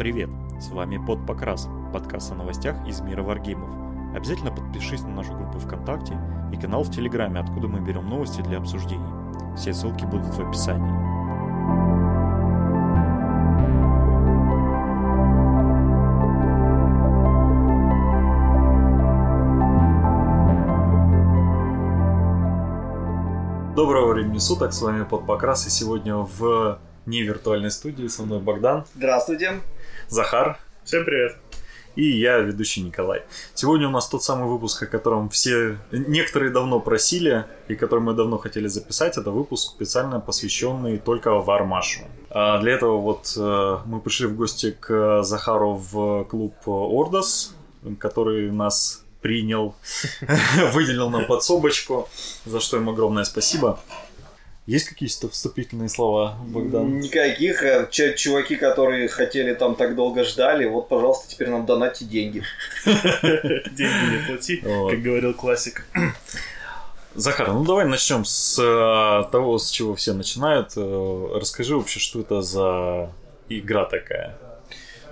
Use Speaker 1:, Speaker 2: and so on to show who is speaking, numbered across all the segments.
Speaker 1: Привет! С вами Под Покрас, подкаст о новостях из мира варгеймов. Обязательно подпишись на нашу группу ВКонтакте и канал в Телеграме, откуда мы берем новости для обсуждений. Все ссылки будут в описании.
Speaker 2: Доброго времени суток, с вами Под Покрас, и сегодня в не виртуальной студии со мной Богдан.
Speaker 3: Здравствуйте.
Speaker 2: Захар.
Speaker 4: Всем привет.
Speaker 2: И я, ведущий Николай. Сегодня у нас тот самый выпуск, о котором все, некоторые давно просили, и который мы давно хотели записать. Это выпуск, специально посвященный только Вармашу. А для этого вот э, мы пришли в гости к Захару в клуб Ордос, который нас принял, выделил нам подсобочку, за что им огромное спасибо. Есть какие-то вступительные слова, Богдан?
Speaker 3: Никаких. Э, Ч- чуваки, которые хотели там так долго ждали, вот, пожалуйста, теперь нам донатьте деньги.
Speaker 4: Деньги не плати, как говорил классик.
Speaker 2: Захар, ну давай начнем с э, того, с чего все начинают. Э, Расскажи вообще, что это за игра такая.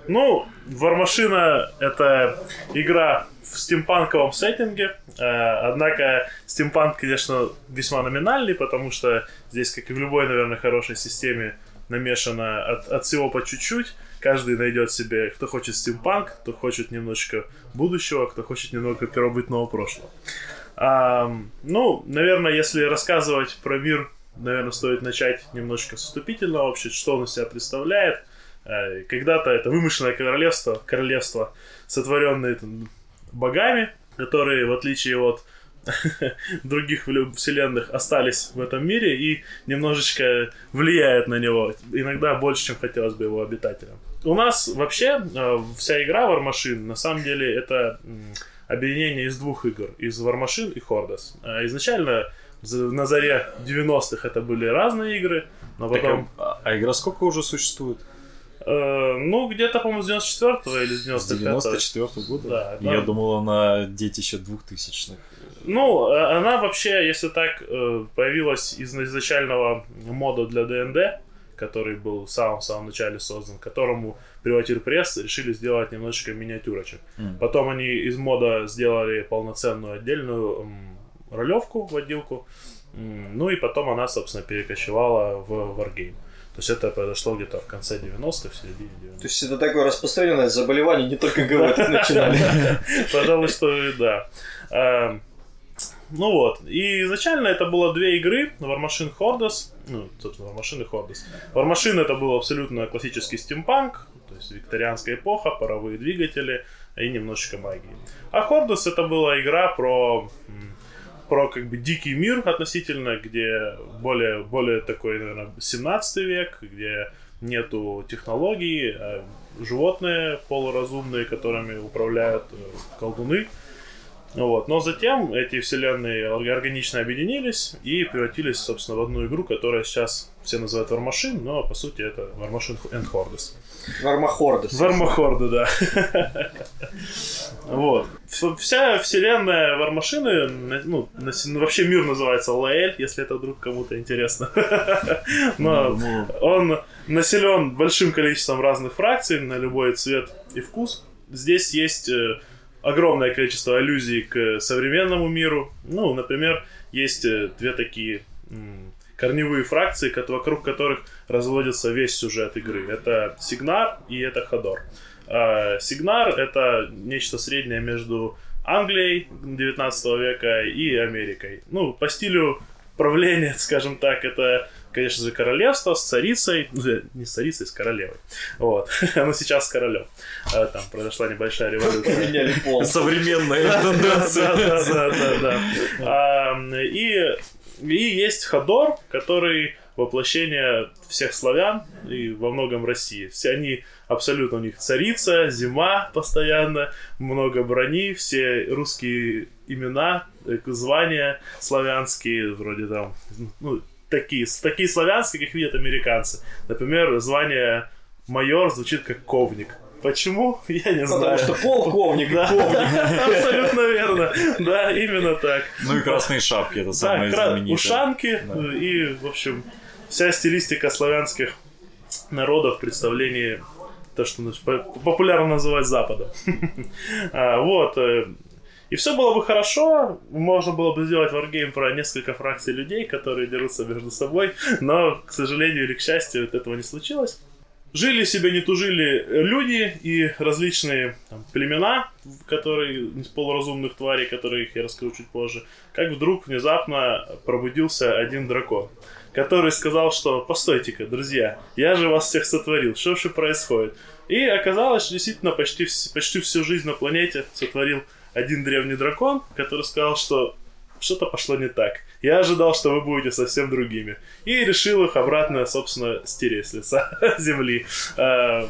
Speaker 4: Ну, Вармашина — это игра в стимпанковом сеттинге. Э, Однако стимпанк, конечно, весьма номинальный, потому что здесь, как и в любой, наверное, хорошей системе, намешано от, от всего по чуть-чуть. Каждый найдет себе, кто хочет стимпанк, кто хочет немножечко будущего, кто хочет немного первобытного прошлого. Ам, ну, наверное, если рассказывать про мир, наверное, стоит начать немножечко с вступительного вообще, что он из себя представляет. Э, Когда-то это вымышленное королевство, королевство, сотворенное там богами, которые, в отличие от других вселенных, остались в этом мире и немножечко влияют на него, иногда больше, чем хотелось бы его обитателям. У нас вообще э, вся игра War Machine, на самом деле, это объединение из двух игр, из War Machine и Hordes. Э, Изначально на заре 90-х это были разные игры, но
Speaker 2: Так,
Speaker 4: потом...
Speaker 2: а, а игра сколько уже существует?
Speaker 4: Э, ну, где-то, по-моему, с 94-го или с
Speaker 2: С
Speaker 4: 95-го.
Speaker 2: 94 года?
Speaker 4: Да,
Speaker 2: Я
Speaker 4: да.
Speaker 2: думал, она детище 2000-х.
Speaker 4: Ну, э, она вообще, если так, э, появилась из изначального мода для ДНД, который был в самом-самом начале создан, которому Приватир Пресс решили сделать немножечко миниатюрочек.
Speaker 2: М.
Speaker 4: Потом они из мода сделали полноценную отдельную ролевку в отделку. М, Ну и потом она, собственно, перекочевала в Wargame. То есть это произошло где-то в конце 90-х, в середине 90-х.
Speaker 3: То есть это такое распространенное заболевание, не только ГВ так начинали.
Speaker 4: Пожалуй, что да. А, Ну вот. И изначально это было две игры. War Machine Hordes. Ну, собственно, War Machine и Hordes. War Machine это был абсолютно классический стимпанк. То есть викторианская эпоха, паровые двигатели и немножечко магии. А Hordes это была игра про про как бы дикий мир относительно, где более, более такой, наверное, 17 век, где нету технологий, а животные полуразумные, которыми управляют э, колдуны. Вот. Но затем эти вселенные органично объединились и превратились, собственно, в одну игру, которая сейчас все называют Machine, но по сути это Machine and Hordes.
Speaker 3: Вармахордес.
Speaker 4: Вармахорды, да. Вот. Вся вселенная Вармашины, ну, ну, вообще мир называется Лаэль, если это вдруг кому-то интересно. Но
Speaker 2: Ну,
Speaker 4: он населен большим количеством разных фракций на любой цвет и вкус. Здесь есть э, огромное количество аллюзий к современному миру. Ну, например, есть э, две такие корневые фракции, вокруг которых разводится весь сюжет игры. Это Сигнар и это Ходор. А, Сигнар — это нечто среднее между Англией 19 века и Америкой. Ну, по стилю правления, скажем так, это, конечно же, королевство с царицей, ну, э, не с царицей, с королевой. Вот. Оно сейчас с королем. А, Там произошла небольшая революция.
Speaker 2: Современная тенденция.
Speaker 4: да, да, да, да. А, И и есть Ходор, который воплощение всех славян и во многом России. Все они абсолютно у них царица, зима постоянно, много брони, все русские имена, э, звания славянские, вроде там, ну, такие, такие славянские, как видят американцы. Например, звание майор звучит как ковник. Почему? Я не
Speaker 3: Потому
Speaker 4: знаю.
Speaker 3: что полковник,
Speaker 4: Да,
Speaker 3: ковник.
Speaker 4: абсолютно верно. Да, именно так.
Speaker 2: Ну и красные шапки, это
Speaker 4: Да,
Speaker 2: самое
Speaker 4: кра-
Speaker 2: знаменитое.
Speaker 4: ушанки
Speaker 2: Да.
Speaker 4: э, и, в общем, вся стилистика славянских народов в представлении то, что по- популярно называть Западом. А, Вот. И все было бы хорошо, можно было бы сделать варгейм про несколько фракций людей, которые дерутся между собой, но, к сожалению или к счастью, этого не случилось. Жили себе, не тужили люди и различные там, племена, которые из полуразумных тварей, которых я расскажу чуть позже, как вдруг внезапно пробудился один дракон, который сказал, что «Постойте-ка, друзья, я же вас всех сотворил, что же происходит?» И оказалось, что действительно почти, почти всю жизнь на планете сотворил один древний дракон, который сказал, что что-то пошло не так. Я ожидал, что вы будете совсем другими. И решил их обратно, собственно, стереть с лица земли. Э,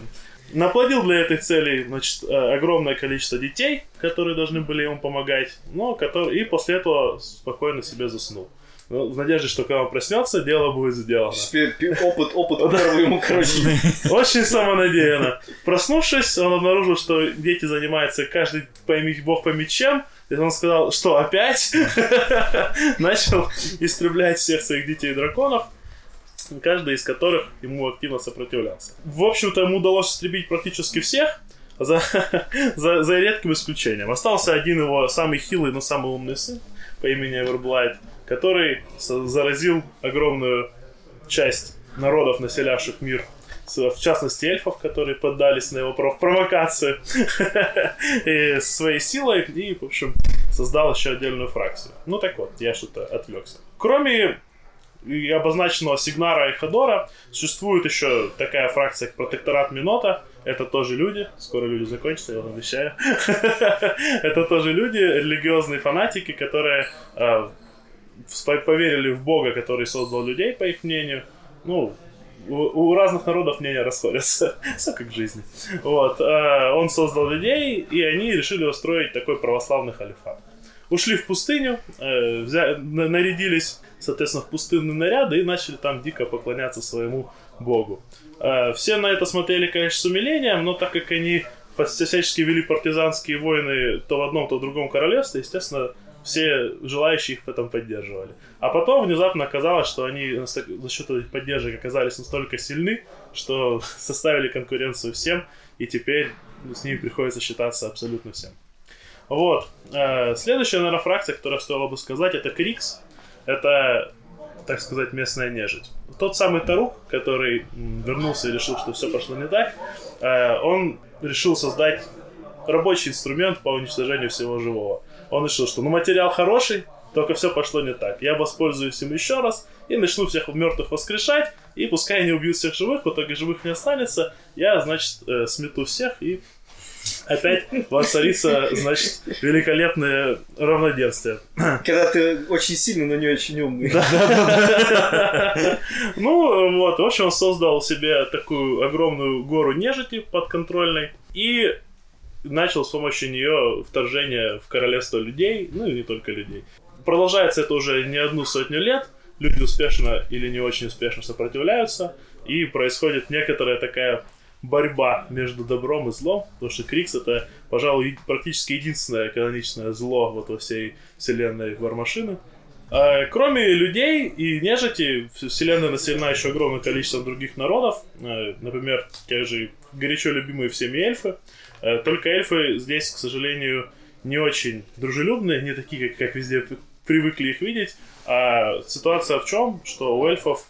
Speaker 4: Наплодил для этой цели значит, э, огромное количество детей, которые должны были ему помогать, но которые... и после этого спокойно себе заснул. Ну, в надежде, что когда он проснется, дело будет сделано.
Speaker 3: Теперь опыт, опыт первый ему, короче.
Speaker 4: Очень самонадеянно. Проснувшись, он обнаружил, что дети занимаются каждый пойми, бог пойми чем. И он сказал, что опять? Начал истреблять всех своих детей драконов, каждый из которых ему активно сопротивлялся. В общем-то, ему удалось истребить практически всех, за, за, за редким исключением. Остался один его самый хилый, но самый умный сын по имени Эверблайт, который заразил огромную часть народов, населявших мир, в частности эльфов, которые поддались на его пров- провокацию и своей силой, и, в общем, создал еще отдельную фракцию. Ну так вот, я что-то отвлекся. Кроме и обозначенного Сигнара и Ходора, существует еще такая фракция, как Протекторат Минота. Это тоже люди. Скоро люди закончатся, я вам обещаю. Это тоже люди, религиозные фанатики, которые э, поверили в Бога, который создал людей, по их мнению. Ну, у, у разных народов мнения расходятся. Все как в жизни. Вот. э, Он создал людей, и они решили устроить такой православный халифат. Ушли в пустыню, э, взя- на- нарядились, соответственно, в пустынные наряды и начали там дико поклоняться своему богу. Э, Все на это смотрели, конечно, с умилением, но так как они всячески вели партизанские войны то в одном, то в другом королевстве, естественно, все желающие их в этом поддерживали. А потом внезапно оказалось, что они за счет этих поддержек оказались настолько сильны, что составили конкуренцию всем, и теперь с ними приходится считаться абсолютно всем. Вот. Э, Следующая, наверное, фракция, которую стоило бы сказать, это Крикс. Это, так сказать, местная нежить. Тот самый Тарук, который вернулся и решил, что все пошло не так, э, он решил создать рабочий инструмент по уничтожению всего живого. Он решил, что ну материал хороший, только все пошло не так. Я воспользуюсь им еще раз и начну всех мертвых воскрешать, и пускай они убьют всех живых, в итоге живых не останется, я, значит, э, смету всех и опять воцарится, значит, великолепное равноденствие.
Speaker 3: Когда ты очень сильный, но не очень умный.
Speaker 4: Ну, вот, в общем, он создал себе такую огромную гору нежити подконтрольной и начал с помощью нее вторжение в королевство людей, ну и не только людей. Продолжается это уже не одну сотню лет, люди успешно или не очень успешно сопротивляются, и происходит некоторая такая борьба между добром и злом, потому что Крикс это, пожалуй, практически единственное каноничное зло вот во всей вселенной Вармашины. А, Кроме людей и нежити, вселенная населена еще огромным количеством других народов. Э, Например, те же горячо любимые всеми эльфы. Э, Только эльфы здесь, к сожалению, не очень дружелюбные, не такие, как, как везде привыкли их видеть. А ситуация в чем? Что у эльфов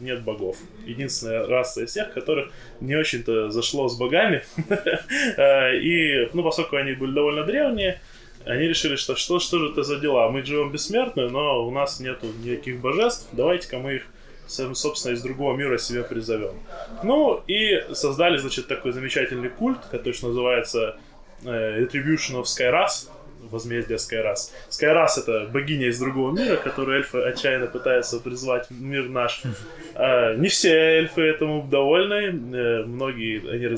Speaker 4: нет богов. Единственная раса из всех, которых не очень-то зашло с богами. Э, И, ну, поскольку они были довольно древние, они решили, что что, что же это за дела? Мы живем бесмертны, но у нас нету никаких божеств. Давайте-ка мы их, собственно, из другого мира себе призовем. Ну, и создали, значит, такой замечательный культ, который называется э, Retribution of Skyras, возмездие Скайрас. Скайрас это богиня из другого мира, которую эльфы отчаянно пытаются призвать в мир наш. А, не все эльфы этому довольны. Э, Многие они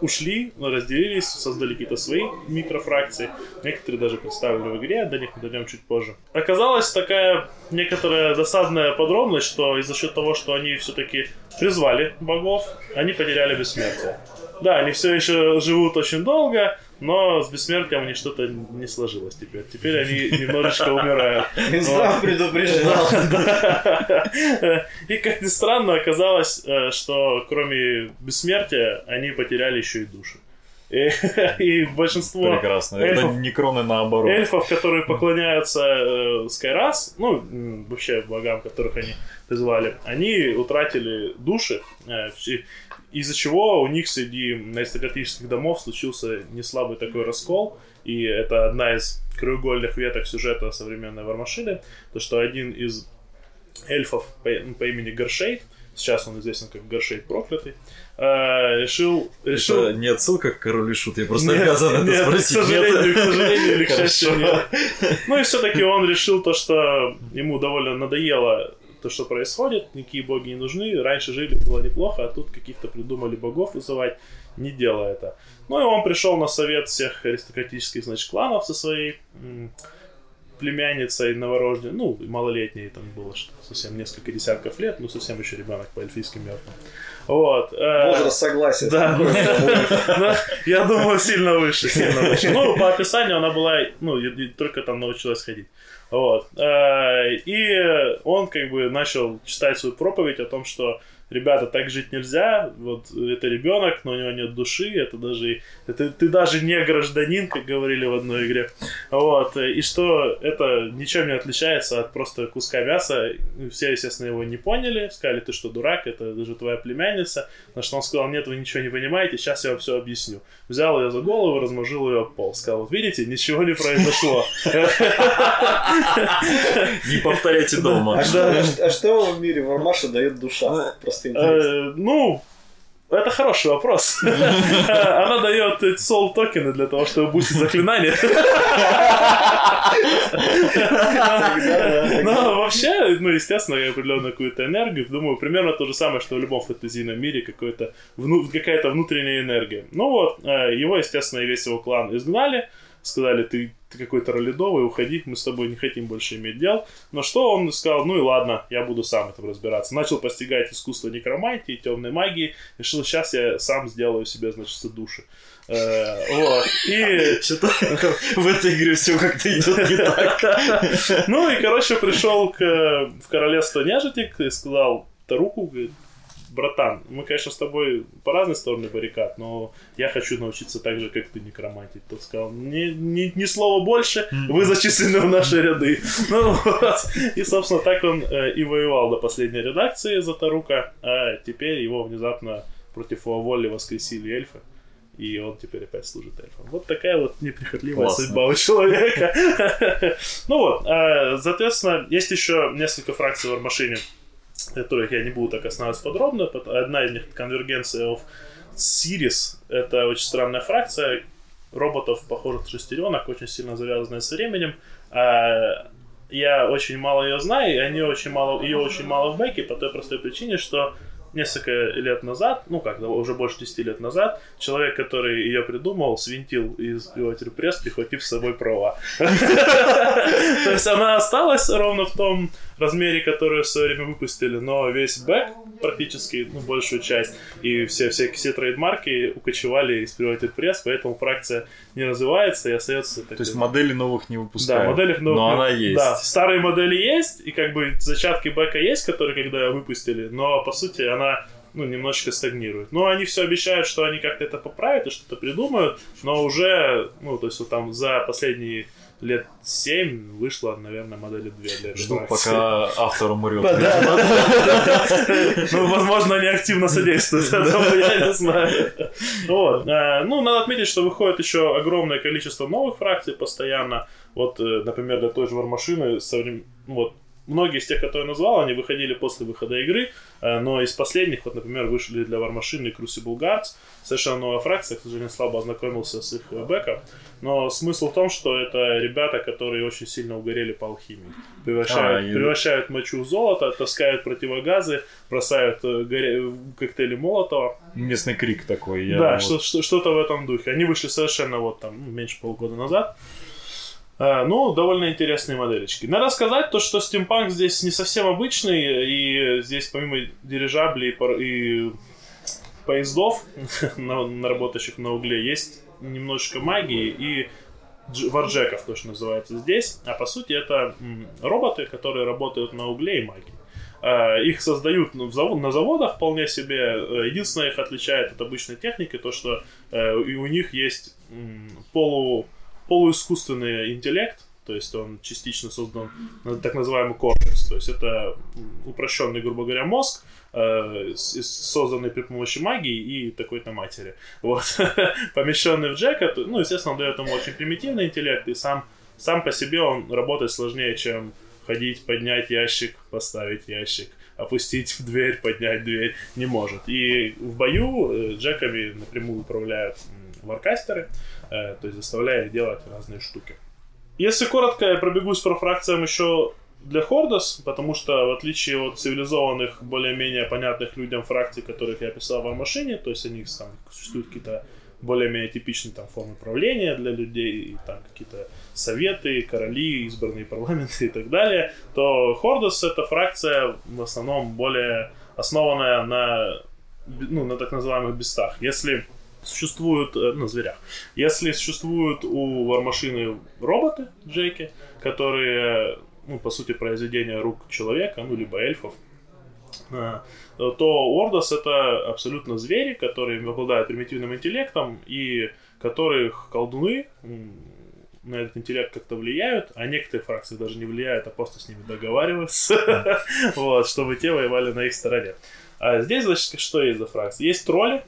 Speaker 4: ушли, разделились, создали какие-то свои микрофракции. Некоторые даже представлены в игре, до них мы дойдем чуть позже. Оказалась такая некоторая досадная подробность, что из-за счет того, что они все-таки призвали богов, они потеряли бессмертие. Да, они все еще живут очень долго, но с бессмертием у них что-то не сложилось теперь. Теперь они немножечко умирают.
Speaker 3: Минздрав предупреждал.
Speaker 4: Да. И как ни странно, оказалось, э, что кроме бессмертия они потеряли еще и души. И, и большинство
Speaker 2: Прекрасно. Это
Speaker 4: эльфов,
Speaker 2: не кроны наоборот.
Speaker 4: эльфов, которые поклоняются э, Скайрас, ну, вообще богам, которых они призвали, они утратили души, э, из-за чего у них среди аристократических домов случился неслабый такой раскол, и это одна из краеугольных веток сюжета современной Вармашины, то, что один из эльфов по, по имени Горшейд, сейчас он известен как Горшейд Проклятый, э, решил... решил
Speaker 2: Это не отсылка к королю шут, я просто
Speaker 4: нет,
Speaker 2: обязан это
Speaker 4: нет,
Speaker 2: спросить.
Speaker 4: К сожалению, к сожалению или к счастью, нет. Ну и все-таки он решил то, что ему довольно надоело то, что происходит, никакие боги не нужны, раньше жили, было неплохо, а тут каких-то придумали богов вызывать, не делая это. Ну и он пришел на совет всех аристократических, значит, кланов со своей м, племянницей новорожденной, ну, малолетней там было что совсем несколько десятков лет, ну, совсем еще ребенок по эльфийским меркам. Вот. э,
Speaker 3: Возраст согласен.
Speaker 4: да, я думаю, сильно выше, сильно выше. Ну, по описанию она была, ну, только там научилась ходить. Вот. Э, И он как бы начал читать свою проповедь о том, что ребята, так жить нельзя, вот это ребенок, но у него нет души, это даже, это, ты даже не гражданин, как говорили в одной игре, вот, и что это ничем не отличается от просто куска мяса, все, естественно, его не поняли, сказали, ты что, дурак, это даже твоя племянница, на что он сказал, нет, вы ничего не понимаете, сейчас я вам все объясню. Взял ее за голову, размажил ее об пол, сказал, вот видите, ничего не произошло.
Speaker 2: Не повторяйте дома.
Speaker 3: А что, а а что в мире Вармаша дает душа? Просто интересно.
Speaker 4: Э, Ну, это хороший вопрос. Она дает эти soul токены для того, чтобы бустить заклинания. Ну, вообще, ну, естественно, определенную какую-то энергию. Думаю, примерно то же самое, что в любом фэнтезийном мире какая-то внутренняя энергия. Ну вот, э, его, естественно, и весь его клан изгнали. Сказали, ты, ты какой-то ролидовый, уходи, мы с тобой не хотим больше иметь дел. Но что он сказал, ну и ладно, я буду сам этом разбираться. Начал постигать искусство некромантии, темной магии. Решил, сейчас я сам сделаю себе, значит, души. Э, Вот. И
Speaker 2: Что-то в этой игре все как-то идет не так.
Speaker 4: Ну и, короче, пришел к, в королевство нежити и сказал Таруку, говорит, братан, мы, конечно, с тобой по разной стороны баррикад, но я хочу научиться так же, как ты, некромантить. Тот сказал, ни, ни, ни слова больше, вы зачислены в наши ряды. Ну вот. И, собственно, так он э, и воевал до последней редакции за Тарука, а теперь его внезапно против его воли воскресили эльфы. И он теперь опять служит эльфам. Вот такая вот неприхотливая
Speaker 2: Классно.
Speaker 4: судьба у человека. Ну вот, а, соответственно, есть еще несколько фракций в Армашине, которых я не буду так останавливаться подробно. Одна из них конвергенция of Сирис. Это очень странная фракция роботов, похожих на шестеренок, очень сильно завязанная со временем. А, Я очень мало ее знаю, и они очень мало, ее очень мало в бэке по той простой причине, что несколько лет назад, ну как, уже больше 10 лет назад, человек, который ее придумал, свинтил из Pivot пресс, прихватив с собой права. То есть она осталась ровно в том размере, который в свое время выпустили, но весь бэк практически, ну, большую часть, и все, все, все трейдмарки укочевали из Pivot пресс, поэтому фракция не развивается и остается...
Speaker 2: То есть модели новых не
Speaker 4: Да,
Speaker 2: выпускают.
Speaker 4: моделях новых.
Speaker 2: Но она есть.
Speaker 4: Да, старые модели есть, и как бы зачатки бэка есть, которые когда выпустили, но по сути она ну, немножечко стагнирует. Но они все обещают, что они как-то это поправят и что-то придумают, но уже, ну, то есть вот там за последние лет 7 вышло, наверное, модели 2 для
Speaker 2: Жду, пока автор умрет.
Speaker 4: Ну, возможно, они активно содействуют этому, я не знаю. Вот. э, Ну, надо отметить, что выходит еще огромное количество новых фракций постоянно. Вот, э, например, для той же Вармашины, ну, вот, многие из тех, которые я назвал, они выходили после выхода игры, э, но из последних, вот, например, вышли для Вармашины Crucible Guards, совершенно новая фракция, к сожалению, слабо ознакомился с их бэком, но смысл в том, что это ребята, которые очень сильно угорели по алхимии. Превращают,
Speaker 2: А,
Speaker 4: превращают мочу в золото, таскают противогазы, бросают э, горя- коктейли Молотова.
Speaker 2: Местный крик такой. я
Speaker 4: да,
Speaker 2: вот-
Speaker 4: что- что- что-то в этом духе. Они вышли совершенно вот там ну, меньше полгода назад. А, ну, довольно интересные моделечки. Надо сказать то, что стимпанк здесь не совсем обычный, и здесь помимо дирижаблей и поездов, на, на работающих на угле, есть немножечко магии и дж- варджеков, то, что называется здесь. А по сути это роботы, которые работают на угле и магии. А, Их создают на заводах вполне себе. Э, Единственное, их отличает от обычной техники, то, что э, и у них есть полу, полуискусственный интеллект, то есть он частично создан так называемый корпус. То есть это упрощенный, грубо говоря, мозг, э, созданный при помощи магии и такой-то матери. Вот. Помещенный в Джека, ну, естественно, он дает ему очень примитивный интеллект, и сам, сам по себе он работает сложнее, чем ходить, поднять ящик, поставить ящик, опустить в дверь, поднять дверь, не может. И в бою э, Джеками напрямую управляют варкастеры, э, то есть заставляя делать разные штуки. Если коротко, я пробегусь по фракциям еще для Хордос, потому что в отличие от цивилизованных, более-менее понятных людям фракций, которых я писал в машине, то есть у них там существуют какие-то более-менее типичные там формы правления для людей, и там какие-то советы, короли, избранные парламенты и так далее, то Хордос это фракция в основном более основанная на, ну, на так называемых бестах. Если существуют, э, ну, зверях. Если существуют у вармашины роботы, Джеки, которые, ну, по сути, произведение рук человека, ну, либо эльфов, а, то Ордос это абсолютно звери, которые обладают примитивным интеллектом и которых колдуны на этот интеллект как-то влияют, а некоторые фракции даже не влияют, а просто с ними договариваются, вот, чтобы те воевали на их стороне. А здесь, значит, что есть за фракции? Есть тролли, э,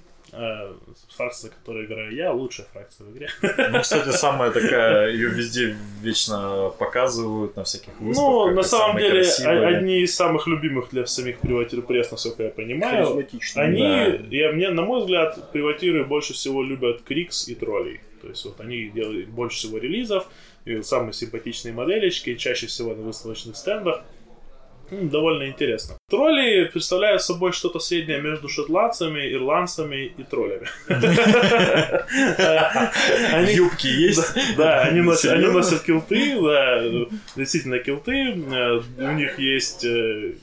Speaker 4: фракция, за которую играю я, лучшая фракция в игре.
Speaker 2: Ну, кстати, самая такая, ее везде вечно показывают на всяких выставках.
Speaker 4: Ну, на самом деле,
Speaker 2: красивые.
Speaker 4: о- одни из самых любимых для самих приватир пресс, насколько я понимаю. Они,
Speaker 2: Да.
Speaker 4: я, мне, на мой взгляд, приватиры больше всего любят Крикс и троллей. То есть вот они делают больше всего релизов, и самые симпатичные моделечки, чаще всего на выставочных стендах. Довольно интересно. Тролли представляют собой что-то среднее между шотландцами, ирландцами и троллями.
Speaker 2: Юбки есть?
Speaker 4: да, они носят, килты, да, действительно килты. Э, У них есть, э,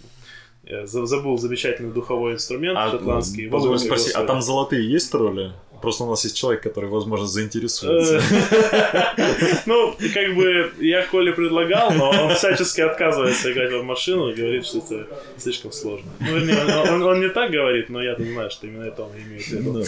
Speaker 4: забыл замечательный духовой инструмент
Speaker 2: А,
Speaker 4: шотландский.
Speaker 2: спросить,
Speaker 4: его
Speaker 2: а там золотые есть тролли? Просто у нас есть человек, который, возможно, заинтересуется.
Speaker 4: Ну, как бы я Коле предлагал, но он всячески отказывается играть в машину и говорит, что это слишком сложно. Ну, вернее, он, не так говорит, но я-то знаю, что именно это он имеет в виду.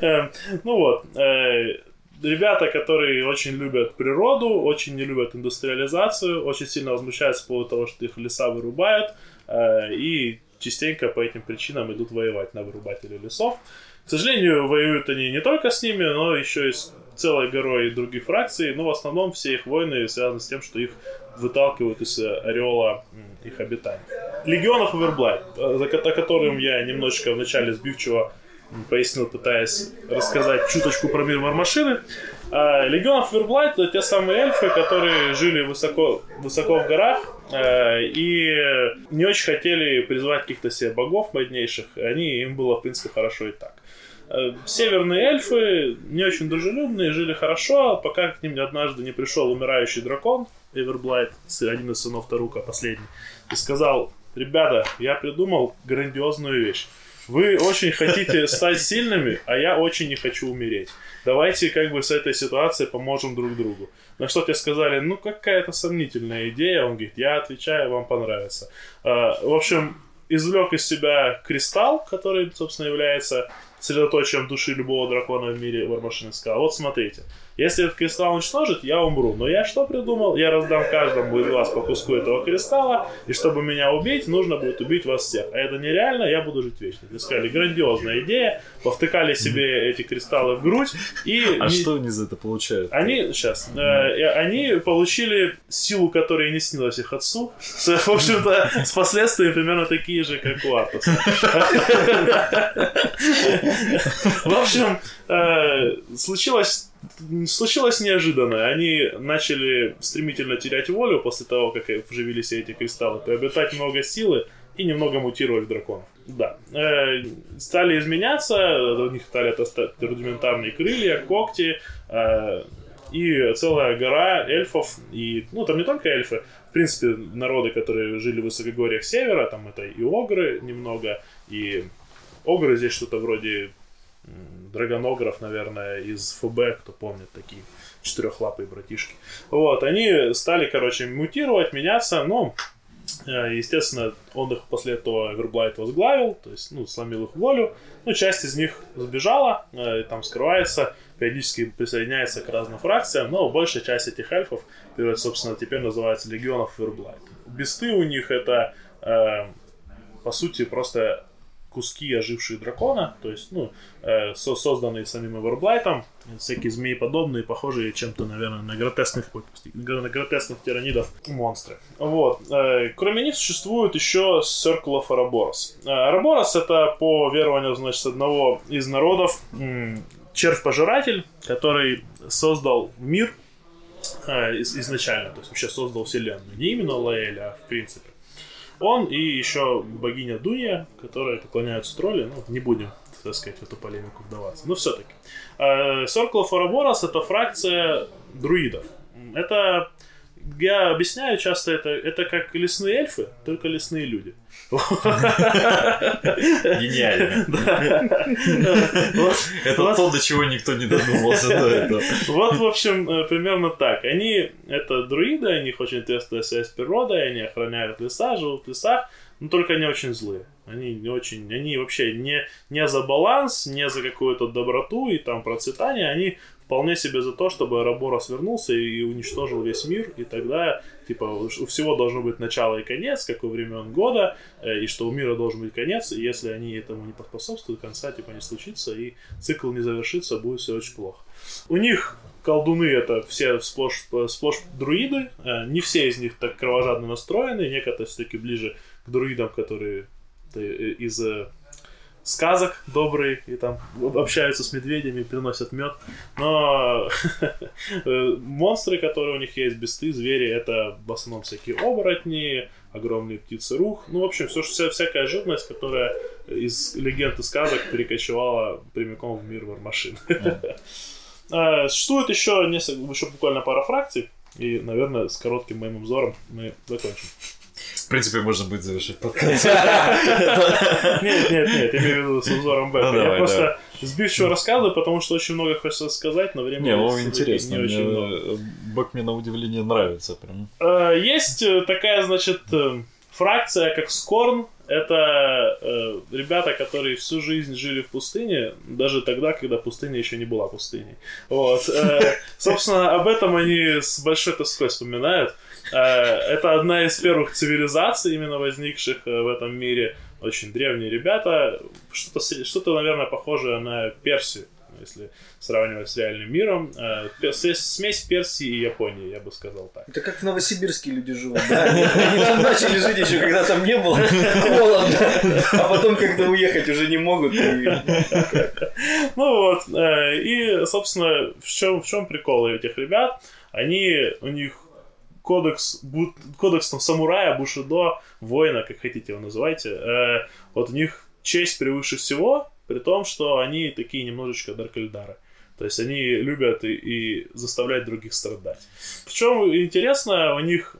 Speaker 4: Эм, Ну вот, э, ребята, которые очень любят природу, очень не любят индустриализацию, очень сильно возмущаются по поводу того, что их леса вырубают, э, и частенько по этим причинам идут воевать на вырубателей лесов. К сожалению, воюют они не только с ними, но еще и с целой горой других фракций, но в основном все их войны связаны с тем, что их выталкивают из э, ореола их обитаний. Легионов Оверблайт, э, ко- о котором я немножечко в начале сбивчиво пояснил, пытаясь рассказать чуточку про мир Вармашины. А, Легионов Оверблайт это те самые эльфы, которые жили высоко, высоко в горах э, и не очень хотели призвать каких-то себе богов моднейших. Они, им было, в принципе, хорошо и так. Э, Северные эльфы не очень дружелюбные, жили хорошо, пока к ним однажды не пришел умирающий дракон, Эверблайт, один из сынов Тарука, последний, и сказал, ребята, я придумал грандиозную вещь. Вы очень хотите стать сильными, а я очень не хочу умереть. Давайте как бы с этой ситуацией поможем друг другу. На что тебе сказали, ну какая-то сомнительная идея. Он говорит, я отвечаю, вам понравится. А, В общем, извлек из себя кристалл, который, собственно, является средоточием души любого дракона в мире Вармашин сказал, вот смотрите, если этот кристалл уничтожит, я умру. Но я что придумал? Я раздам каждому из вас по куску этого кристалла, и чтобы меня убить, нужно будет убить вас всех. А это нереально, я буду жить вечно. Мне сказали, грандиозная идея, повтыкали себе эти кристаллы в грудь, и...
Speaker 2: А
Speaker 4: не-
Speaker 2: что они за это получают?
Speaker 4: они, сейчас, они получили силу, которая не снилась их отцу. С, в общем-то, с последствиями примерно такие же, как у Артуса. В общем, э, случилось случилось неожиданно. Они начали стремительно терять волю после того, как вживились эти кристаллы, приобретать много силы и немного мутировать в драконов. Да. Э, стали изменяться, у них стали отрастать рудиментарные крылья, когти, э, и целая гора эльфов, и, ну, там не только эльфы, в принципе, народы, которые жили в высокогорьях севера, там это и огры немного, и огры, здесь что-то вроде драгонограф, наверное, из ФБ, кто помнит такие четырехлапые братишки. Вот, они стали, короче, мутировать, меняться, но э, Естественно, он их после этого Эверблайт возглавил, то есть, ну, сломил их волю. Ну, часть из них сбежала, э, там скрывается, периодически присоединяется к разным фракциям, но большая часть этих эльфов, собственно, теперь называется Легионов Эверблайт. Бесты у них это, э, по сути, просто куски ожившие дракона, то есть, ну, э, со созданные самим Эверблайтом, всякие змеи-подобные, похожие чем-то, наверное, на гротескных, на гротескных тиранидов монстры. Вот. Э, кроме них существует еще Circle of Ouroboros. Э, Ouroboros это, по верованию, значит, одного из народов, червь-пожиратель, который создал мир э, изначально, то есть вообще создал вселенную. Не именно Лаэль, а в принципе. Он и еще богиня Дуня, которая поклоняются тролли. Ну, не будем, так сказать, в эту полемику вдаваться. Но все-таки. Э, Circle of Ouroboros это фракция друидов. Это я объясняю часто это, это как лесные эльфы, только лесные люди.
Speaker 2: Гениально. Это то, до чего никто не додумался до этого.
Speaker 4: Вот, в общем, э, примерно так. Они, это друиды, они них очень тестовая связь с природой, они охраняют леса, живут в лесах, но только они очень злые. Они не очень, они вообще не, не за баланс, не за какую-то доброту и там процветание, они вполне себе за то, чтобы Араборос вернулся и уничтожил весь мир, и тогда, типа, у всего должно быть начало и конец, как у времен года, э, и что у мира должен быть конец, и если они этому не поспособствуют, конца, типа, не случится, и цикл не завершится, будет все очень плохо. У них колдуны это все сплошь, сплошь друиды, э, не все из них так кровожадно настроены, некоторые все-таки ближе к друидам, которые э, из сказок добрые и там общаются с медведями, приносят мед. Но монстры, которые у них есть, бесты, звери, это в основном всякие оборотни, огромные птицы рух. Ну, в общем, все, вся, всякая живность, которая из легенд и сказок перекочевала прямиком в мир вармашин. А, существует еще, несколько, еще буквально пара фракций, и, наверное, с коротким моим обзором мы закончим.
Speaker 2: В принципе, можно будет завершить подкаст.
Speaker 4: Нет, нет, нет, имею в виду с узором Бэка. Ну, я просто сбивчиво рассказываю, потому что очень много хочется сказать, но времени
Speaker 2: не, ну, интересно. Не очень много. Бэк мне на удивление нравится прям.
Speaker 4: Э, есть э, такая, значит, э, фракция, как Скорн. Это э, ребята, которые всю жизнь жили в пустыне, даже тогда, когда пустыня еще не была пустыней. Вот. Э, собственно, об этом они с большой тоской вспоминают. Э, это одна из первых цивилизаций, именно возникших э, в этом мире. Очень древние ребята. Что-то, что наверное, похожее на Персию если сравнивать с реальным миром. Э, смесь Персии и Японии, я бы сказал так.
Speaker 3: Это как в Новосибирске люди живут, да? Они там начали жить еще, когда там не было холодно, а потом как-то уехать уже не могут.
Speaker 4: Ну вот, и, собственно, в чем, в чем прикол этих ребят? Они, у них кодекс, кодекс там, самурая, бушидо, воина, как хотите его называйте, э, вот у них честь превыше всего, при том, что они такие немножечко Даркельдары. То есть они любят и, и заставлять других страдать. Причем интересно, у них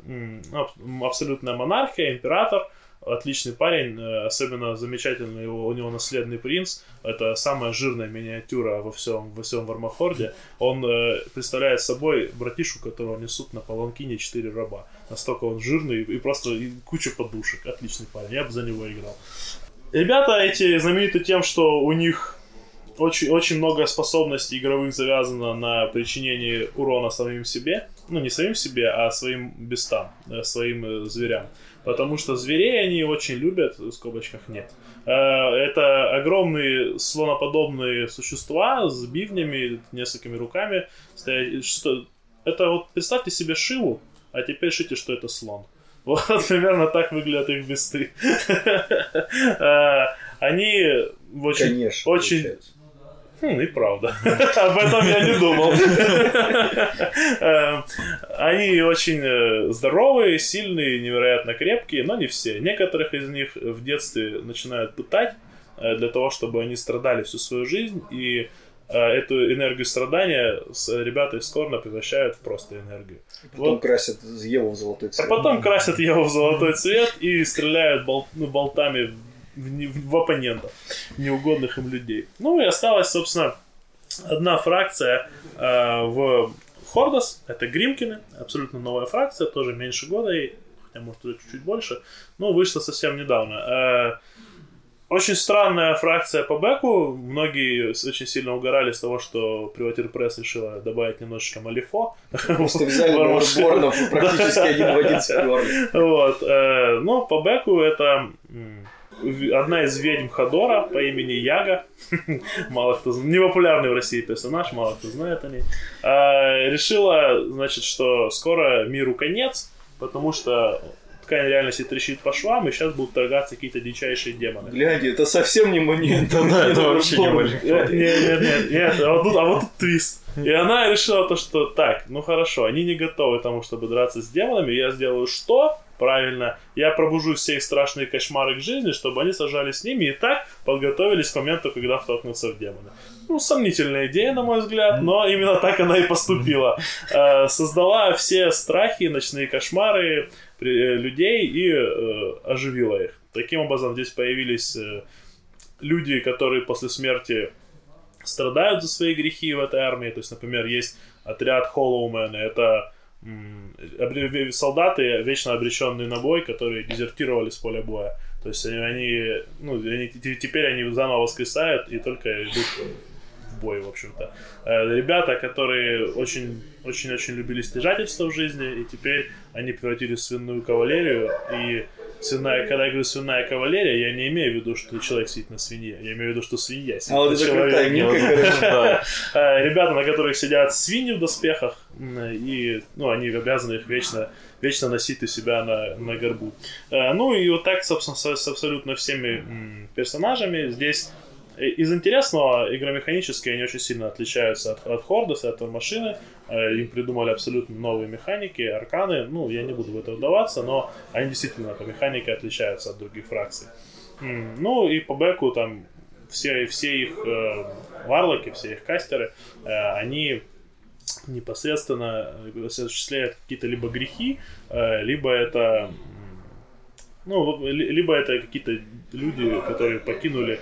Speaker 4: абсолютная монархия, император – отличный парень, э, особенно замечательный его, у него наследный принц. Это самая жирная миниатюра во всем, во всем Вармахорде. Он э, представляет собой братишу, которого несут на паланкине четыре раба. Настолько он жирный и просто и куча подушек. Отличный парень, я бы за него играл. Ребята эти знамениты тем, что у них очень, очень много способностей игровых завязано на причинении урона самим себе. Ну, не самим себе, а своим бестам, э, своим зверям потому что зверей они очень любят, в скобочках нет. Э, это огромные слоноподобные существа с бивнями, несколькими руками. Что... Это вот представьте себе Шиву, а теперь шите, что это слон. Вот примерно так выглядят их бесты. Э, они очень, Конечно, очень, получается. Хм, и правда. Об этом я не думал. Эм, они очень э, здоровые, сильные, невероятно крепкие, но не все. Некоторых из них в детстве начинают пытать э, для того, чтобы они страдали всю свою жизнь, и э, эту энергию страдания ребята из Корна превращают в просто энергию.
Speaker 3: И потом вот. красят Еву в золотой цвет.
Speaker 4: А потом красят Еву в золотой цвет и стреляют бол- ну, болтами в, в оппонентов, неугодных им людей. Ну и осталась, собственно, одна фракция э, в Хордос, это Гримкины, абсолютно новая фракция, тоже меньше года, ей, хотя может уже чуть-чуть больше, но вышла совсем недавно. Э, очень странная фракция по бэку. Многие очень сильно угорали с того, что Приватир Пресс решила добавить немножечко малифо.
Speaker 3: Просто взяли Борнов и практически один в один.
Speaker 4: Вот. э, Ну, по бэку это одна из ведьм Хадора по имени Яга. Мало кто знает. Непопулярный в России персонаж, мало кто знает о ней. А, Решила, значит, что скоро миру конец, потому что ткань реальности трещит по швам, и сейчас будут торгаться какие-то дичайшие демоны.
Speaker 3: Гляньте, это совсем не монет.
Speaker 2: Да, это вообще не
Speaker 3: Борнов.
Speaker 2: Малифо.
Speaker 4: Нет, нет, нет, нет, нет, а вот тут, а вот тут твист. И она решила то, что так, ну хорошо, они не готовы к тому, чтобы драться с демонами, я сделаю что? Правильно, я пробужу все их страшные кошмары к жизни, чтобы они сажались с ними и так подготовились к моменту, когда вторгнутся в демоны. Ну, сомнительная идея, на мой взгляд, но именно так она и поступила. Э, Создала все страхи, ночные кошмары э, людей и э, оживила их. Таким образом, здесь появились люди, которые после смерти страдают за свои грехи в этой армии. То есть, например, есть отряд Холлоумены. Это солдаты, вечно обреченные на бой, которые дезертировали с поля боя. То есть они, ну, они теперь они заново воскресают и только идут в бой, в общем-то. Э, Ребята, которые очень, очень-очень любили стяжательство в жизни, и теперь они превратились в свиную кавалерию. И свиная, когда я говорю свиная кавалерия, я не имею в виду, что человек сидит на свинье. Я имею в виду, что свинья сидит
Speaker 3: А вот
Speaker 4: на
Speaker 3: это
Speaker 4: человеке.
Speaker 3: крутая.
Speaker 2: Да.
Speaker 4: Э, ребята, на которых сидят свиньи в доспехах, и ну, они обязаны их вечно, вечно носить у себя на, на горбу. Э, Ну и вот так, собственно, с, абсолютно всеми персонажами. Здесь из интересного игромеханически они очень сильно отличаются от, от Хордоса, от машины. Им придумали абсолютно новые механики, арканы. Ну, я не буду в это вдаваться, но они действительно по механике отличаются от других фракций. Ну и по бэку там все, все их э, варлоки, все их кастеры, э, они непосредственно э, осуществляют какие-то либо грехи, э, либо это ну, ли- либо это какие-то люди, которые покинули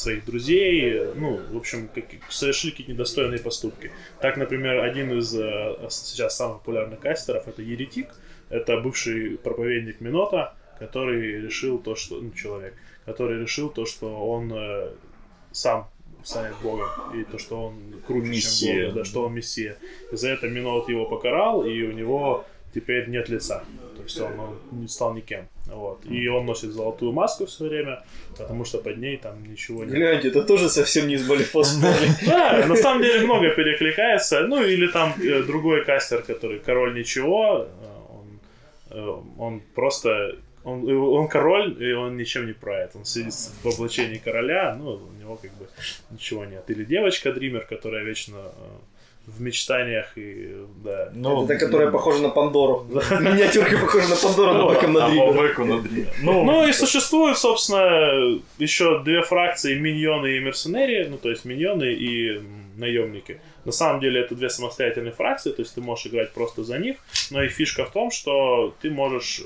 Speaker 4: своих друзей, э, ну, в общем, как- совершили какие-то недостойные поступки. Так, например, один из э, сейчас самых популярных кастеров это Еретик, это бывший проповедник Минота, который решил то, что ну, человек, который решил то, что он э, сам станет богом и то, что он круче,
Speaker 2: Мессия.
Speaker 4: чем бог, да, что он мессия. И за это Минот его покарал, и у него теперь нет лица. То есть он, он не стал никем. Вот. И он носит золотую маску все время, потому что под ней там ничего нет.
Speaker 3: Гляньте, это тоже совсем не из Балифос
Speaker 4: Да, на самом деле много перекликается. Ну, или там э, другой кастер, который король ничего, э, он, э, он просто... Он, он король, и он ничем не правит. Он сидит в облачении короля, ну, у него как бы ничего нет. Или девочка Дример, которая вечно в мечтаниях и, да.
Speaker 2: Ну,
Speaker 3: Это которая похожа на Пандору. Миниатюрка похожа на Пандору, но боком на
Speaker 2: а на Дример.
Speaker 4: Ну и существуют, собственно, еще две фракции миньоны и мерценерии, ну то есть миньоны и наемники. На самом деле это две самостоятельные фракции, то есть ты можешь играть просто за них, но их фишка в том, что ты можешь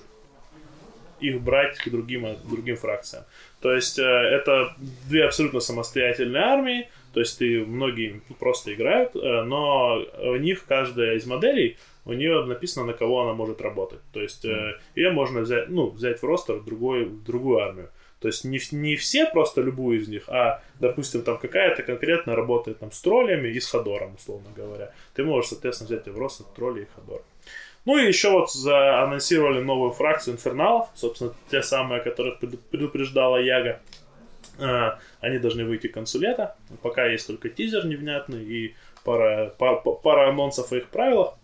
Speaker 4: их брать к другим, другим фракциям. То есть э, это две абсолютно самостоятельные армии, то есть ты, многие просто играют, э, но у них каждая из моделей, у нее написано, на кого она может работать. То есть э, ее можно взять, ну, взять в ростер в, другой, в другую армию. То есть не, не все просто любую из них, а, допустим, там какая-то конкретно работает там с троллями и с Ходором, условно говоря. Ты можешь, соответственно, взять в ростер тролли и Ходор. Ну и еще вот заанонсировали новую фракцию инферналов, собственно, те самые, о которых преду- предупреждала Яга. Э, Они должны выйти к концу лета. Пока есть только тизер невнятный и пара, пара, пара анонсов о их правилах.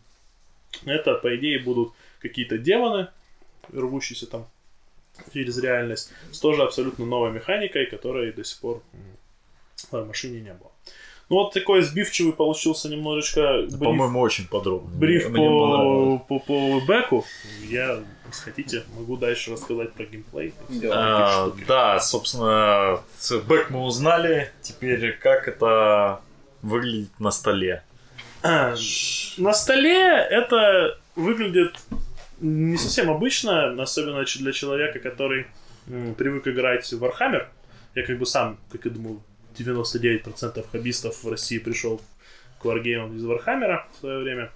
Speaker 4: Это, по идее, будут какие-то демоны, рвущиеся там через реальность, с тоже абсолютно новой механикой, которой до сих пор в машине не было. Ну вот такой сбивчивый получился немножечко бриф,
Speaker 2: По-моему, очень подробно.
Speaker 4: бриф
Speaker 2: Мне
Speaker 4: по, по, по бэку. Я, если хотите, могу дальше рассказать про геймплей.
Speaker 2: А, да, собственно, бэк мы узнали. Теперь как это выглядит на столе?
Speaker 4: На столе это выглядит не совсем обычно, особенно для человека, который привык играть в Warhammer, я как бы сам, как я думаю, 99% хоббистов в России пришел к Wargame из Warhammer в свое время.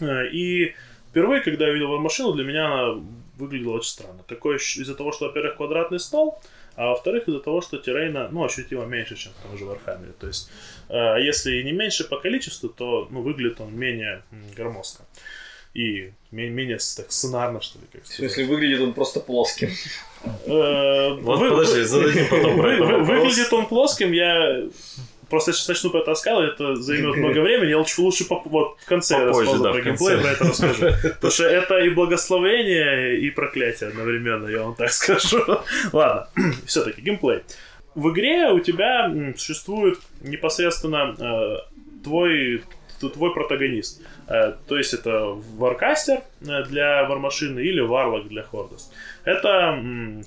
Speaker 4: Э, И впервые, когда я видел вармашину, для меня она выглядела очень странно. Такое из-за того, что, во-первых, квадратный стол, а во-вторых, из-за того, что террейна, ну, ощутимо меньше, чем в том же Warhammer. То есть, э, если и не меньше по количеству, то, ну, выглядит он менее громоздко. И ме- менее так сценарно, что ли, как
Speaker 3: В смысле, выглядит он просто плоским.
Speaker 4: Э,
Speaker 2: Вот подожди, зададим потом.
Speaker 4: Выглядит он плоским, я просто сейчас начну про это рассказывать, это займет много времени, я лучше, лучше поп- вот в конце
Speaker 2: Попозже,
Speaker 4: рассказа
Speaker 2: да,
Speaker 4: про геймплей про это расскажу. Потому что это и благословение, и проклятие одновременно, я вам так скажу. Ладно, все-таки геймплей. В игре у тебя существует непосредственно э, твой твой протагонист. Э, То есть это варкастер э, для вармашины или варлок для хордос. Это